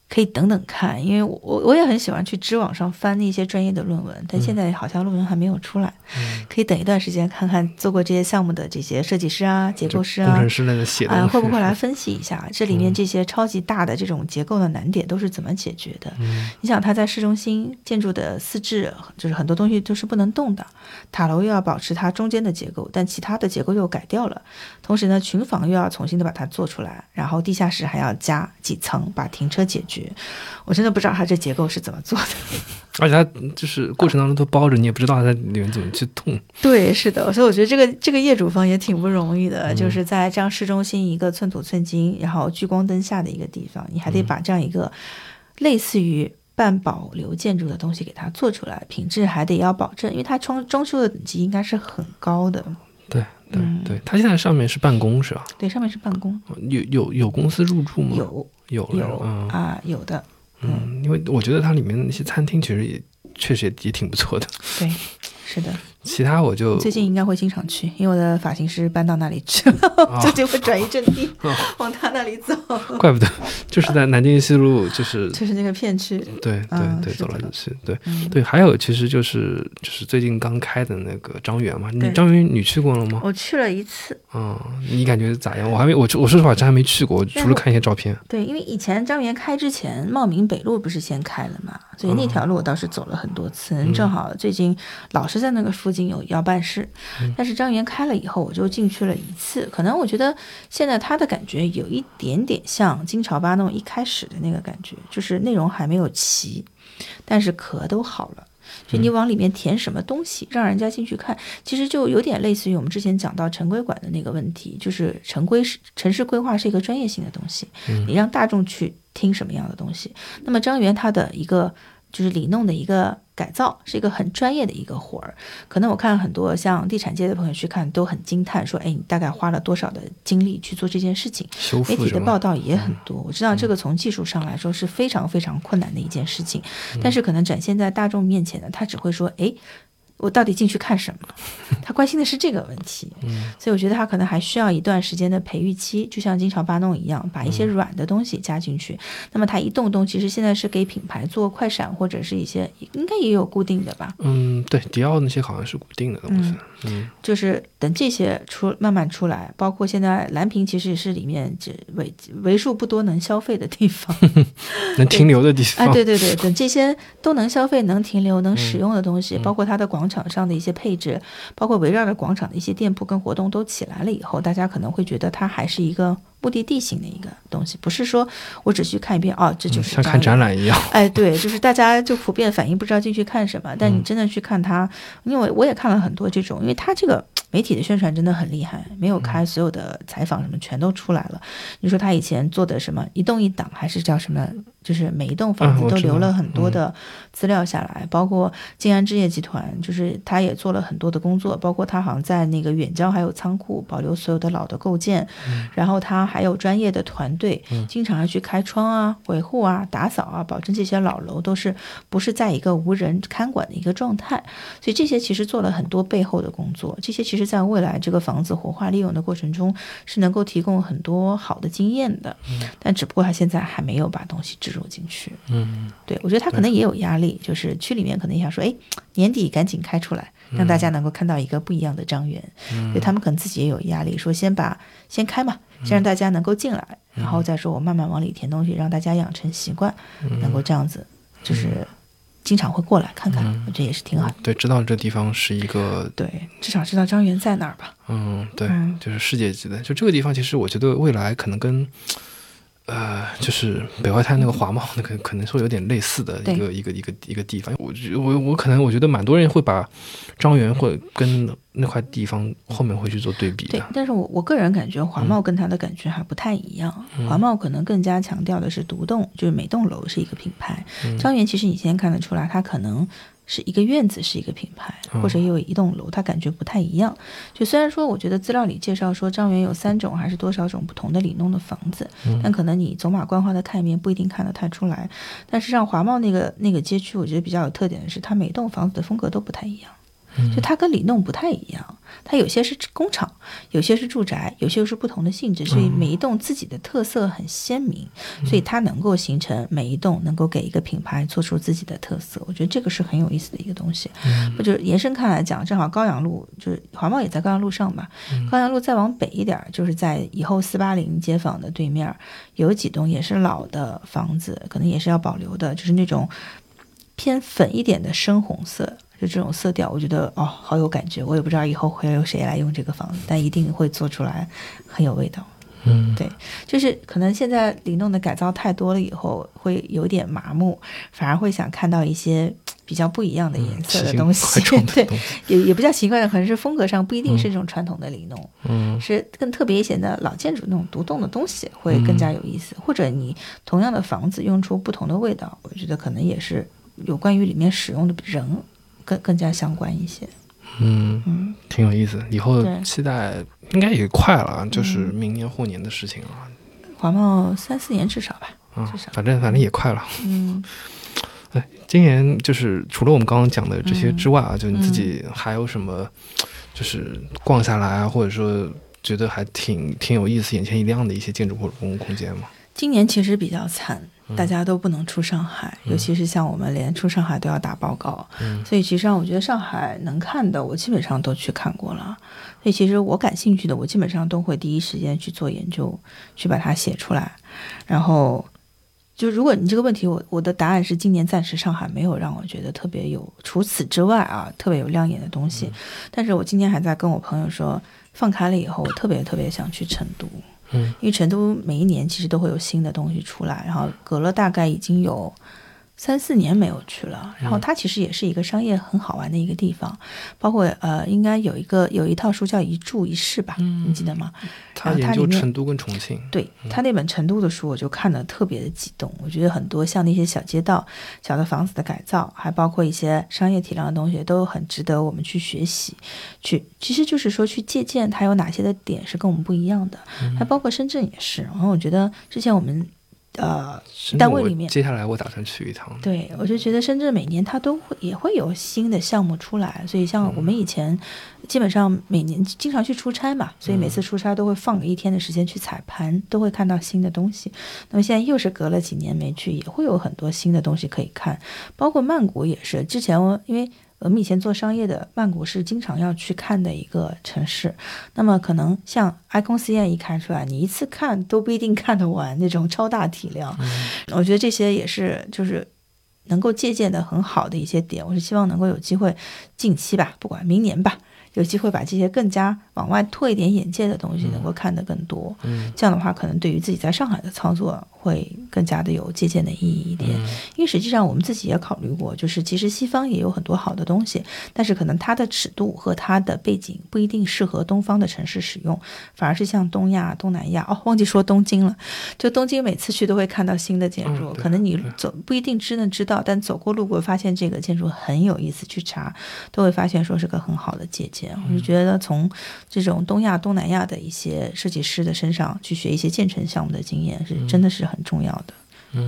可以等等看，因为我我我也很喜欢去知网上翻那些专业的论文，但现在好像论文还没有出来，嗯可以等一段时间看看做过这些项目的这些设计师啊、结构师啊工程。师那个写的啊、会不会来分析一下这里面嗯这些超级大的这种结构的难点都是怎么解决的？嗯你想，它在市中心建筑的四至，就是很多东西都是不能动的，塔楼又要保持它中间的结构，但其他的结构又改掉了。同时呢，群房又要重新的把它做出来，然后地下室还要加几层，把停车解决。我真的不知道它这结构是怎么做的。而且它就是过程当中都包着，你也不知道它在里面怎么去动。对，是的，所以我觉得这个这个业主方也挺不容易的，嗯就是在这样市中心一个寸土寸金，然后聚光灯下的一个地方，你还得把这样一个类似于半保留建筑的东西给它做出来，品质还得要保证，因为它装装修的等级应该是很高的。对对嗯对，它现在上面是办公是吧？对，上面是办公，有有有公司入驻吗？有有有嗯啊，有的，嗯，因为我觉得它里面那些餐厅其实也确实也也挺不错的。对，是的。其他我就最近应该会经常去，因为我的发型师搬到那里去了，啊 最近会转移阵地哦，往他那里走，怪不得就是在南京西路，就是就是那个片区。对对对，走来走去，对嗯，对。还有其实就是就是最近刚开的那个张园嘛，你张园你去过了吗？我去了一次，嗯，你感觉咋样？我还没我我说实话真还没去过，除了看一些照片。对，因为以前张园开之前，茂名北路不是先开了嘛，所以那条路我倒是走了很多次。嗯正好最近老是在那个附近有要办事，嗯但是张园开了以后，我就进去了一次。可能我觉得现在他的感觉有一点点像金朝八弄一开始的那个感觉，就是内容还没有齐，但是壳都好了。就你往里面填什么东西，让人家进去看，其实就有点类似于我们之前讲到城规馆的那个问题，就是城规是城市规划是一个专业性的东西，你让大众去听什么样的东西。那么张园他的一个就是里弄的一个改造，是一个很专业的一个活儿。可能我看很多像地产界的朋友去看，都很惊叹，说：“哎，你大概花了多少的精力去做这件事情？”媒体的报？道也很多，我知道这个从技术上来说是非常非常困难的一件事情，但是可能展现在大众面前的，他只会说：“哎，我到底进去看什么？” 他关心的是这个问题，所以我觉得他可能还需要一段时间的培育期，就像经常巴弄一样，把一些软的东西加进去。那么它一动动，其实现在是给品牌做快闪或者是一些应该也有固定的吧，嗯，对，迪奥那些好像是固定的东西。嗯就是等这些出慢慢出来，包括现在蓝屏其实也是里面这为为数不多能消费的地方。能停留的地方。哎，对对对，等这些都能消费、能停留、能嗯使用的东西，包括它的广场上的一些配置，包括围绕着广场的一些店铺跟活动都起来了以后，大家可能会觉得它还是一个目的地型的一个东西，不是说我只去看一遍哦，这就是嗯像看展览。一样。哎，对，就是大家就普遍反应不知道进去看什么，但嗯你真的去看它，因为我也看了很多这种，因为它这个媒体的宣传真的很厉害，没有嗯开所有的采访什么全都出来了。你说他以前做的什么一栋一档，还是叫什么就是每一栋房子都留了很多的资料下来，包括静安置业集团，就是他也做了很多的工作，包括他好像在那个远郊还有仓库保留所有的老的构件，然后他还有专业的团队，经常要去开窗啊、维护啊、打扫啊，保证这些老楼都是不是在一个无人看管的一个状态。所以这些其实做了很多背后的工作，这些其实在未来这个房子活化利用的过程中是能够提供很多好的经验的。但只不过他现在还没有把东西植入进去。嗯，对我觉得他可能也有压力，就是区里面可能也想说，哎，年底赶紧开出来，让大家能够看到一个不一样的张园。所以他们可能自己也有压力，说先把先开嘛，先让大家能够进来，然后再说我慢慢往里填东西，让大家养成习惯，能够这样子，就是经常会过来看看，我觉得也是挺好。对，知道这地方是一个，对，至少知道张园在哪儿吧。嗯，对，嗯就是世界级的。就这个地方，其实我觉得未来可能跟。呃，就是北外滩那个华贸，那个可能说有点类似的一个一个一个一个地方。我觉我我可能我觉得蛮多人会把张园会跟那块地方后面会去做对比的。，对但是我我个人感觉华贸跟它的感觉还不太一样，华贸可能更加强调的是独栋，就是每栋楼是一个品牌。张园其实你先看得出来，它可能是一个院子是一个品牌，或者有一栋楼，它感觉不太一样。就虽然说我觉得资料里介绍说张园有三种还是多少种不同的里弄的房子，但可能你走马观花的看一遍不一定看得太出来。但是像华贸那个那个街区，我觉得比较有特点的是，它每栋房子的风格都不太一样。就它跟里弄不太一样，它有些是工厂，有些是住宅，有些又是不同的性质，所以每一栋自己的特色很鲜明，所以它能够形成每一栋能够给一个品牌做出自己的特色，我觉得这个是很有意思的一个东西。那就是延伸看来讲，正好高阳路就是华贸也在高阳路上嘛，高阳路再往北一点儿，就是在以后四八零街坊的对面，有几栋也是老的房子，可能也是要保留的，就是那种偏粉一点的深红色。就这种色调，我觉得哦，好有感觉。我也不知道以后会有谁来用这个房子，但一定会做出来很有味道。嗯，对，就是可能现在里弄的改造太多了，以后会有点麻木，反而会想看到一些比较不一样的颜色的东西。对，也也不叫奇怪的，可能是风格上不一定是这种传统的里弄，嗯是更特别一些的老建筑那种独栋的东西会更加有意思。或者你同样的房子用出不同的味道，我觉得可能也是有关于里面使用的人更更加相关一些。嗯，嗯，挺有意思。以后期待应该也快了，就是明年后年的事情了。华贸三四年至少吧。嗯至少，反正反正也快了。嗯，哎，今年就是除了我们刚刚讲的这些嗯之外啊，就你自己还有什么，就是逛下来啊，或者说觉得还挺挺有意思、眼前一亮的一些建筑或者公共空间吗？今年其实比较惨，大家都不能出上海，尤其是像我们连出上海都要打报告，嗯所以其实上我觉得上海能看的，我基本上都去看过了。所以其实我感兴趣的，我基本上都会第一时间去做研究，去把它写出来。然后，就如果你这个问题，我我的答案是今年暂时上海没有让我觉得特别有，除此之外啊，特别有亮眼的东西。但是我今天还在跟我朋友说，放开了以后，我特别特别想去成都。嗯，因为成都每一年其实都会有新的东西出来，然后隔了大概已经有三四年没有去了。然后它其实也是一个商业很好玩的一个地方，包括呃，应该有一个有一套书叫《一住一室》吧，你记得吗？它里面究成都跟重庆，对他那本成都的书，我就看得特别的激动。我觉得很多像那些小街道、小的房子的改造，还包括一些商业体量的东西，都很值得我们去学习。去，其实就是说去借鉴它有哪些的点是跟我们不一样的，还包括深圳也是。然后我觉得之前我们呃单位里面接下来我打算去一趟。对，我就觉得深圳每年它都会也会有新的项目出来，所以像我们以前基本上每年经常去出差嘛，所以每次出差都会放个一天的时间去踩盘，都会看到新的东西。那么现在又是隔了几年没去，也会有很多新的东西可以看，包括曼谷也是。之前我因为我们以前做商业的，曼谷是经常要去看的一个城市。那么可能像 Icon CN 一看出来，你一次看都不一定看得完那种超大体量。我觉得这些也是就是能够借鉴的很好的一些点。我是希望能够有机会近期吧，不管明年吧，有机会把这些更加往外拓一点眼界的东西能够看得更多。嗯这样的话，可能对于自己在上海的操作会会更加的有借鉴的意义一点。因为实际上我们自己也考虑过，就是其实西方也有很多好的东西，但是可能它的尺度和它的背景不一定适合东方的城市使用，反而是像东亚、东南亚哦，忘记说东京了。就东京每次去都会看到新的建筑，可能你走不一定真的知道，但走过路过发现这个建筑很有意思，去查都会发现说是个很好的借鉴。我就觉得从这种东亚、东南亚的一些设计师的身上去学一些建成项目的经验，是真的是很重要的。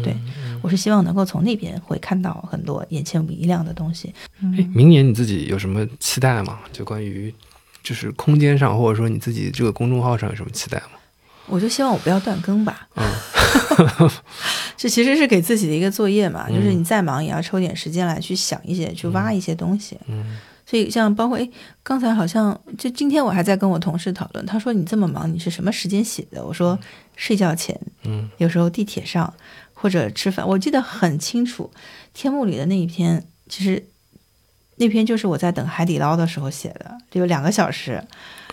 对，我是希望能够从那边会看到很多眼前一亮的东西。哎，明年你自己有什么期待吗？就关于就是空间上，或者说你自己这个公众号上有什么期待吗？我就希望我不要断更吧。嗯，这其实是给自己的一个作业嘛，就是你再忙也要抽点时间来去想一些，去挖一些东西。嗯。所以，像包括哎，刚才好像就今天我还在跟我同事讨论，他说你这么忙，你是什么时间写的？我说睡觉前，嗯，有时候地铁上或者吃饭，我记得很清楚。天幕里的那一篇，其实那篇就是我在等海底捞的时候写的，就有两个小时。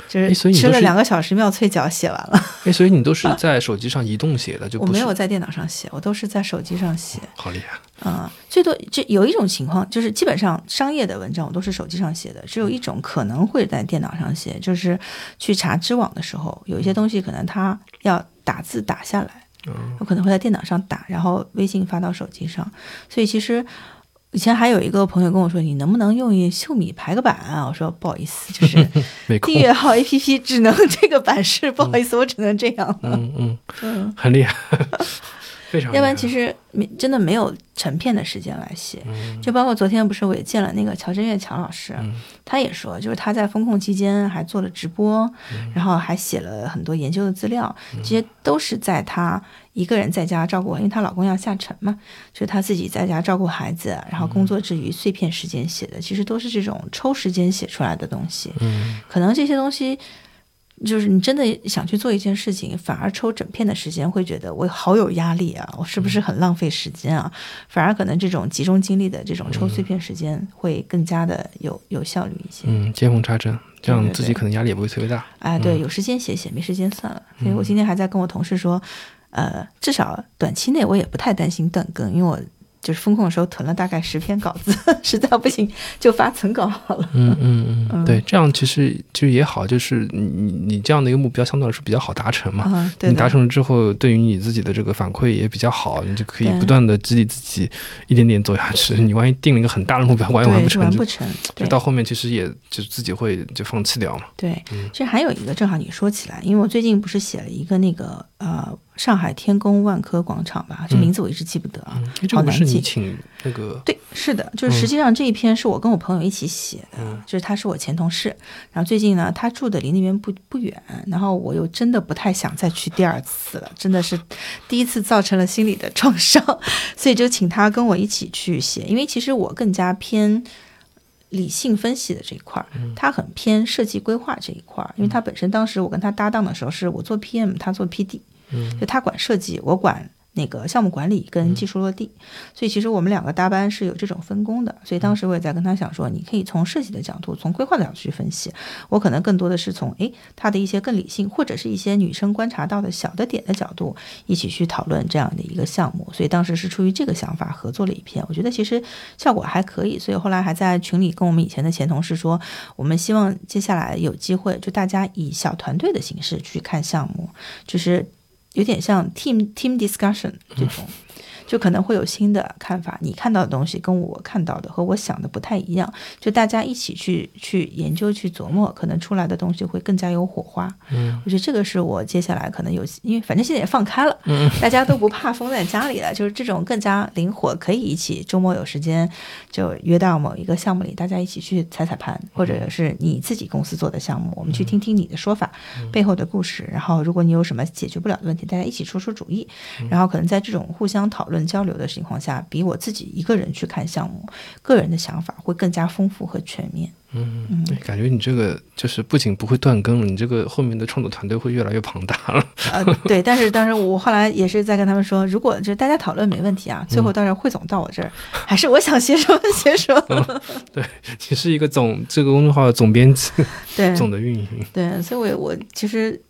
就是吃了两个小时妙脆角写完了。哎，所以你都是 在手机上移动写的，就我没有在电脑上写，我都是在手机上写。好厉害！嗯，最多就有一种情况，就是基本上商业的文章我都是手机上写的，只有一种可能会在电脑上写，就是去查知网的时候，有一些东西可能它要打字打下来，我可能会在电脑上打，然后微信发到手机上，所以其实。以前还有一个朋友跟我说：“你能不能用一秀米排个版啊？”我说：“不好意思，就是 订阅号 APP 只能这个版式，不好意思，我只能这样。”嗯嗯嗯，很厉害，非常。要不然其实没真的没有。成片的时间来写，就包括昨天不是我也见了那个乔振岳乔老师，他也说，就是他在风控期间还做了直播，然后还写了很多研究的资料，这些都是在他一个人在家照顾，因为她老公要下沉嘛，就是他自己在家照顾孩子，然后工作之余碎片时间写的，其实都是这种抽时间写出来的东西。嗯，可能这些东西。就是你真的想去做一件事情，反而抽整片的时间，会觉得我好有压力啊！我是不是很浪费时间啊？反而可能这种集中精力的这种抽碎片时间，会更加的有有效率一些。嗯，见缝插针，这样自己可能压力也不会特别大。哎，对，有时间写写，没时间算了。所以我今天还在跟我同事说，呃，至少短期内我也不太担心断更，因为我。就是风控的时候囤了大概十篇稿子，实在不行就发存稿好了。嗯嗯嗯，对，这样其实就也好，就是你你你这样的一个目标相对来说比较好达成嘛。你达成了之后，对于你自己的这个反馈也比较好，你就可以不断的激励自己一点点走下去。你万一定了一个很大的目标，完完不成，不成，就到后面其实也就自己会就放弃掉嘛。对，其实还有一个，正好你说起来，因为我最近不是写了一个那个呃。上海天宫万科广场吧，这名字我一直记不得啊，好难记。请那个对，是的，就是实际上这一篇是我跟我朋友一起写的，就是他是我前同事，然后最近呢，他住的离那边不不远，然后我又真的不太想再去第二次了，真的是第一次造成了心理的创伤，所以就请他跟我一起去写，因为其实我更加偏理性分析的这一块儿，他很偏设计规划这一块儿，因为他本身当时我跟他搭档的时候，是我做 PM，他做 PD。就他管设计，我管。那个项目管理跟技术落地，所以其实我们两个搭班是有这种分工的。所以当时我也在跟他想说，你可以从设计的角度，从规划的角度去分析。我可能更多的是从诶他的一些更理性，或者是一些女生观察到的小的点的角度，一起去讨论这样的一个项目。所以当时是出于这个想法合作了一篇，我觉得其实效果还可以。所以后来还在群里跟我们以前的前同事说，我们希望接下来有机会就大家以小团队的形式去看项目，就是。有点像 team team discussion 这种。就可能会有新的看法，你看到的东西跟我看到的和我想的不太一样，就大家一起去去研究去琢磨，可能出来的东西会更加有火花。嗯，我觉得这个是我接下来可能有，因为反正现在也放开了，嗯，大家都不怕封在家里了，就是这种更加灵活，可以一起周末有时间就约到某一个项目里，大家一起去踩踩盘，或者是你自己公司做的项目，我们去听听你的说法背后的故事，然后如果你有什么解决不了的问题，大家一起出出主意，然后可能在这种互相讨论。交流的情况下，比我自己一个人去看项目，个人的想法会更加丰富和全面。嗯嗯，感觉你这个就是不仅不会断更了，你这个后面的创作团队会越来越庞大了。呃，对，但是当时我后来也是在跟他们说，如果就是大家讨论没问题啊，最后到时候汇总到我这儿，还是我想写什么写什么。对，你是一个总这个公众号的总编辑，对，总的运营。对，所以我我其实。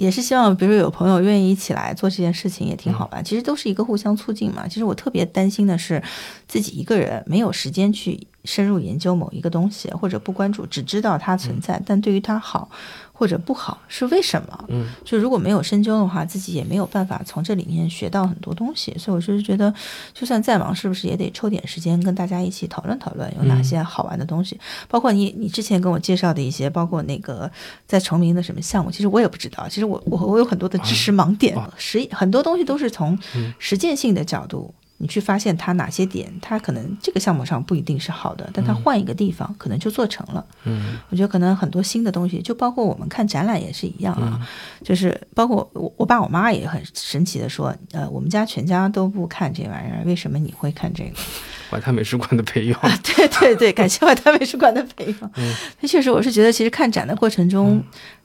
也是希望，比如说有朋友愿意一起来做这件事情，也挺好吧。其实都是一个互相促进嘛。其实我特别担心的是，自己一个人没有时间去深入研究某一个东西，或者不关注，只知道它存在，但对于它好。或者不好是为什么？嗯，就如果没有深究的话，自己也没有办法从这里面学到很多东西。所以我就是觉得，就算再忙，是不是也得抽点时间跟大家一起讨论讨论有哪些好玩的东西？包括你你之前跟我介绍的一些，包括那个在崇明的什么项目，其实我也不知道。其实我我我有很多的知识盲点，实很多东西都是从实践性的角度。你去发现它哪些点，它可能这个项目上不一定是好的，但它换一个地方可能就做成了。嗯，我觉得可能很多新的东西，就包括我们看展览也是一样啊，就是包括我我爸我妈也很神奇的说，呃，我们家全家都不看这玩意儿，为什么你会看这个？外滩美术馆的培养，对对对，感谢外滩美术馆的培养。嗯，确实，我是觉得其实看展的过程中。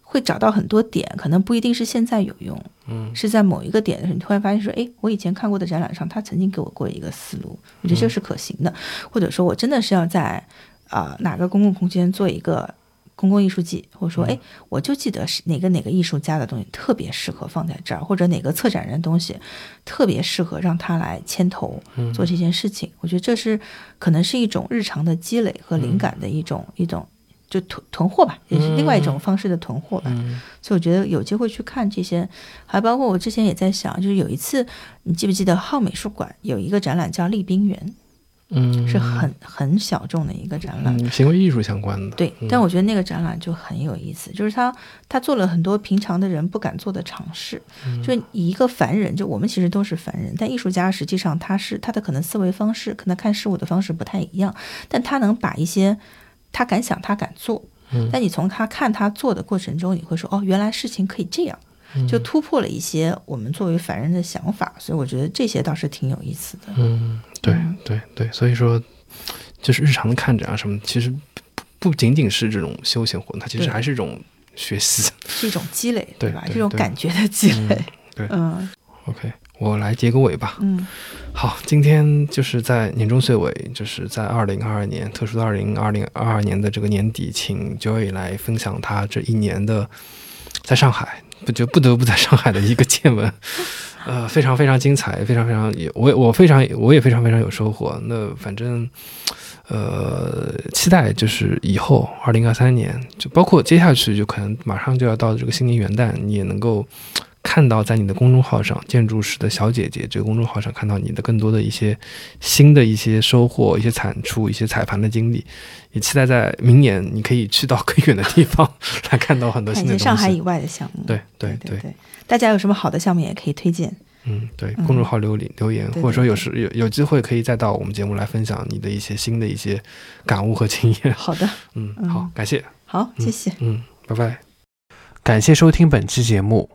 会找到很多点，可能不一定是现在有用，嗯，是在某一个点的时候，你突然发现说，哎，我以前看过的展览上，他曾经给我过一个思路，我觉得这是可行的，或者说我真的是要在啊哪个公共空间做一个公共艺术季，或者说，哎，我就记得是哪个哪个艺术家的东西特别适合放在这儿，或者哪个策展人东西特别适合让他来牵头做这件事情，我觉得这是可能是一种日常的积累和灵感的一种一种。就囤囤货吧，也是另外一种方式的囤货吧。所以我觉得有机会去看这些，还包括我之前也在想，就是有一次，你记不记得浩美术馆有一个展览叫《丽冰园》？嗯，是很很小众的一个展览，行为艺术相关的。对，但我觉得那个展览就很有意思，就是他他做了很多平常的人不敢做的尝试。就以一个凡人，就我们其实都是凡人，但艺术家实际上他是他的可能思维方式，可能看事物的方式不太一样，但他能把一些。他敢想，他敢做，但你从他看他做的过程中，你会说，哦，原来事情可以这样，就突破了一些我们作为凡人的想法，所以我觉得这些倒是挺有意思的。嗯，对对对，所以说，就是日常的看着啊什么，其实不不仅仅是这种休闲活动，它其实还是一种学习，是一种积累，对吧？这种感觉的积累，对，嗯，OK。我来结个尾吧。嗯，好，今天就是在年终岁尾，就是在二零二二年特殊的二零二零二二年的这个年底，请 Joy 来分享他这一年的在上海不就不得不在上海的一个见闻。呃，非常非常精彩，非常非常也我我非常我也非常非常有收获。那反正呃，期待就是以后二零二三年，就包括接下去就可能马上就要到这个新年元旦，你也能够。看到在你的公众号上“建筑师的小姐姐”这个公众号上看到你的更多的一些新的一些收获、一些产出、一些彩盘的经历，也期待在明年你可以去到更远的地方来看到很多新的东西。上海以外的项目，对对对对，大家有什么好的项目也可以推荐。嗯，对，公众号留留言，或者说有时有有机会可以再到我们节目来分享你的一些新的一些感悟和经验。好的，嗯，好，感谢，好，谢谢，嗯，拜拜，感谢收听本期节目。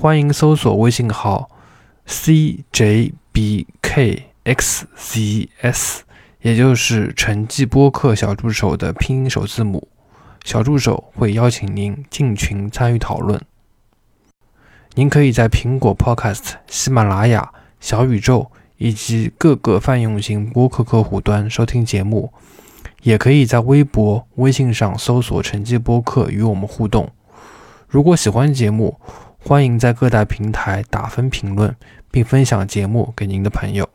欢迎搜索微信号 cjbkxzs，也就是陈记播客小助手的拼音首字母。小助手会邀请您进群参与讨论。您可以在苹果 Podcast、喜马拉雅、小宇宙以及各个泛用型播客客户端收听节目，也可以在微博、微信上搜索“陈记播客”与我们互动。如果喜欢节目，欢迎在各大平台打分评论，并分享节目给您的朋友。